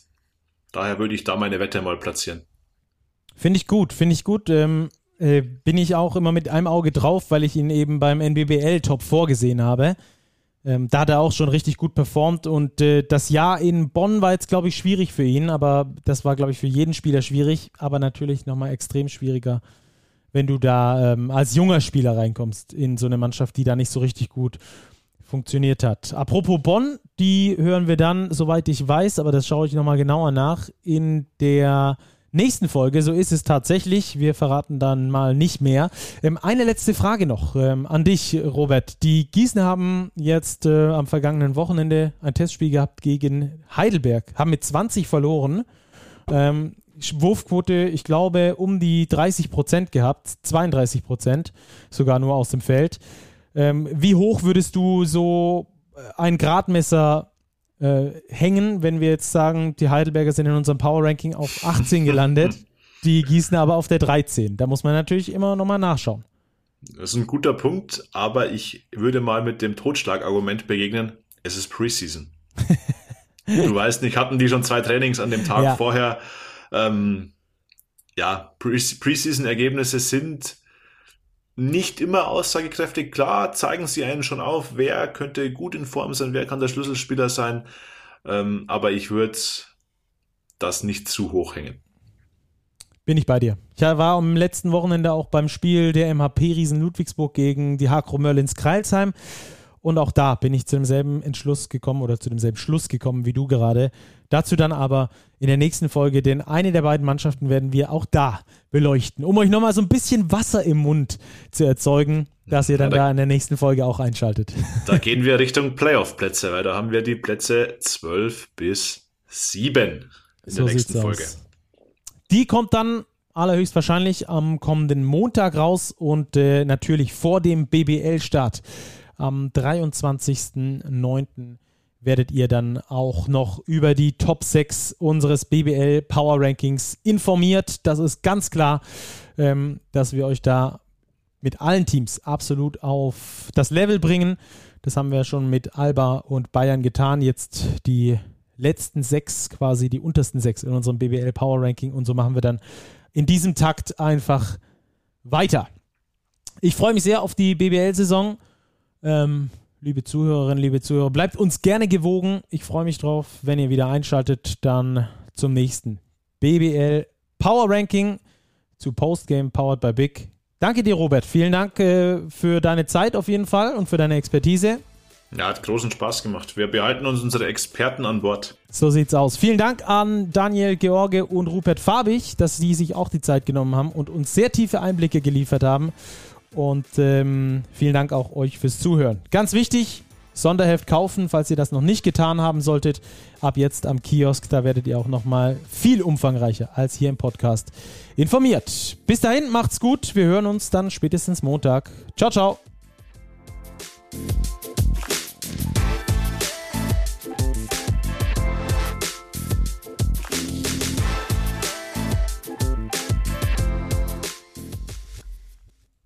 Daher würde ich da meine Wette mal platzieren. Finde ich gut, finde ich gut. Ähm, äh, bin ich auch immer mit einem Auge drauf, weil ich ihn eben beim NBBL Top vorgesehen habe. Ähm, da hat er auch schon richtig gut performt und äh, das Jahr in Bonn war jetzt, glaube ich, schwierig für ihn, aber das war, glaube ich, für jeden Spieler schwierig, aber natürlich nochmal extrem schwieriger wenn du da ähm, als junger Spieler reinkommst in so eine Mannschaft, die da nicht so richtig gut funktioniert hat. Apropos Bonn, die hören wir dann, soweit ich weiß, aber das schaue ich nochmal genauer nach, in der nächsten Folge. So ist es tatsächlich. Wir verraten dann mal nicht mehr. Ähm, eine letzte Frage noch ähm, an dich, Robert. Die Gießen haben jetzt äh, am vergangenen Wochenende ein Testspiel gehabt gegen Heidelberg, haben mit 20 verloren. Ähm, Wurfquote, ich glaube, um die 30 Prozent gehabt, 32 Prozent sogar nur aus dem Feld. Ähm, wie hoch würdest du so äh, ein Gradmesser äh, hängen, wenn wir jetzt sagen, die Heidelberger sind in unserem Power Ranking auf 18 gelandet, die Gießen aber auf der 13? Da muss man natürlich immer nochmal nachschauen. Das ist ein guter Punkt, aber ich würde mal mit dem Totschlagargument begegnen, es ist Preseason. du weißt nicht, hatten die schon zwei Trainings an dem Tag ja. vorher Ähm, ja, Preseason-Ergebnisse sind nicht immer aussagekräftig. Klar zeigen sie einen schon auf, wer könnte gut in Form sein, wer kann der Schlüsselspieler sein. Ähm, aber ich würde das nicht zu hoch hängen. Bin ich bei dir. Ich war am letzten Wochenende auch beim Spiel der MHP Riesen Ludwigsburg gegen die Hakro Merlins Kreilsheim. Und auch da bin ich zu demselben Entschluss gekommen oder zu demselben Schluss gekommen wie du gerade. Dazu dann aber in der nächsten Folge, denn eine der beiden Mannschaften werden wir auch da beleuchten, um euch nochmal so ein bisschen Wasser im Mund zu erzeugen, dass ihr dann ja, da, da, in der nächsten Folge auch einschaltet. Da gehen wir Richtung Playoff-Plätze, weil da haben wir die Plätze 12 bis 7 in so der nächsten Folge. Aus. Die kommt dann allerhöchstwahrscheinlich am kommenden Montag raus und äh, natürlich vor dem BBL-Start. Am 23.09. werdet ihr dann auch noch über die Top 6 unseres BBL Power Rankings informiert. Das ist ganz klar, ähm, dass wir euch da mit allen Teams absolut auf das Level bringen. Das haben wir schon mit Alba und Bayern getan. Jetzt die letzten sechs, quasi die untersten sechs in unserem BBL Power Ranking. Und so machen wir dann in diesem Takt einfach weiter. Ich freue mich sehr auf die BBL-Saison. Ähm, liebe Zuhörerinnen, liebe Zuhörer, bleibt uns gerne gewogen. Ich freue mich drauf, wenn ihr wieder einschaltet, dann zum nächsten BBL Power Ranking zu Postgame Powered by Big. Danke dir, Robert. Vielen Dank äh, für deine Zeit auf jeden Fall und für deine Expertise. Ja, hat großen Spaß gemacht. Wir behalten uns unsere Experten an Bord. So sieht's aus. Vielen Dank an Daniel George und Rupert Fabich, dass sie sich auch die Zeit genommen haben und uns sehr tiefe Einblicke geliefert haben. Und ähm, vielen Dank auch euch fürs Zuhören. Ganz wichtig, Sonderheft kaufen, falls ihr das noch nicht getan haben solltet. Ab jetzt am Kiosk, da werdet ihr auch nochmal viel umfangreicher als hier im Podcast informiert. Bis dahin, macht's gut. Wir hören uns dann spätestens Montag. Ciao, ciao.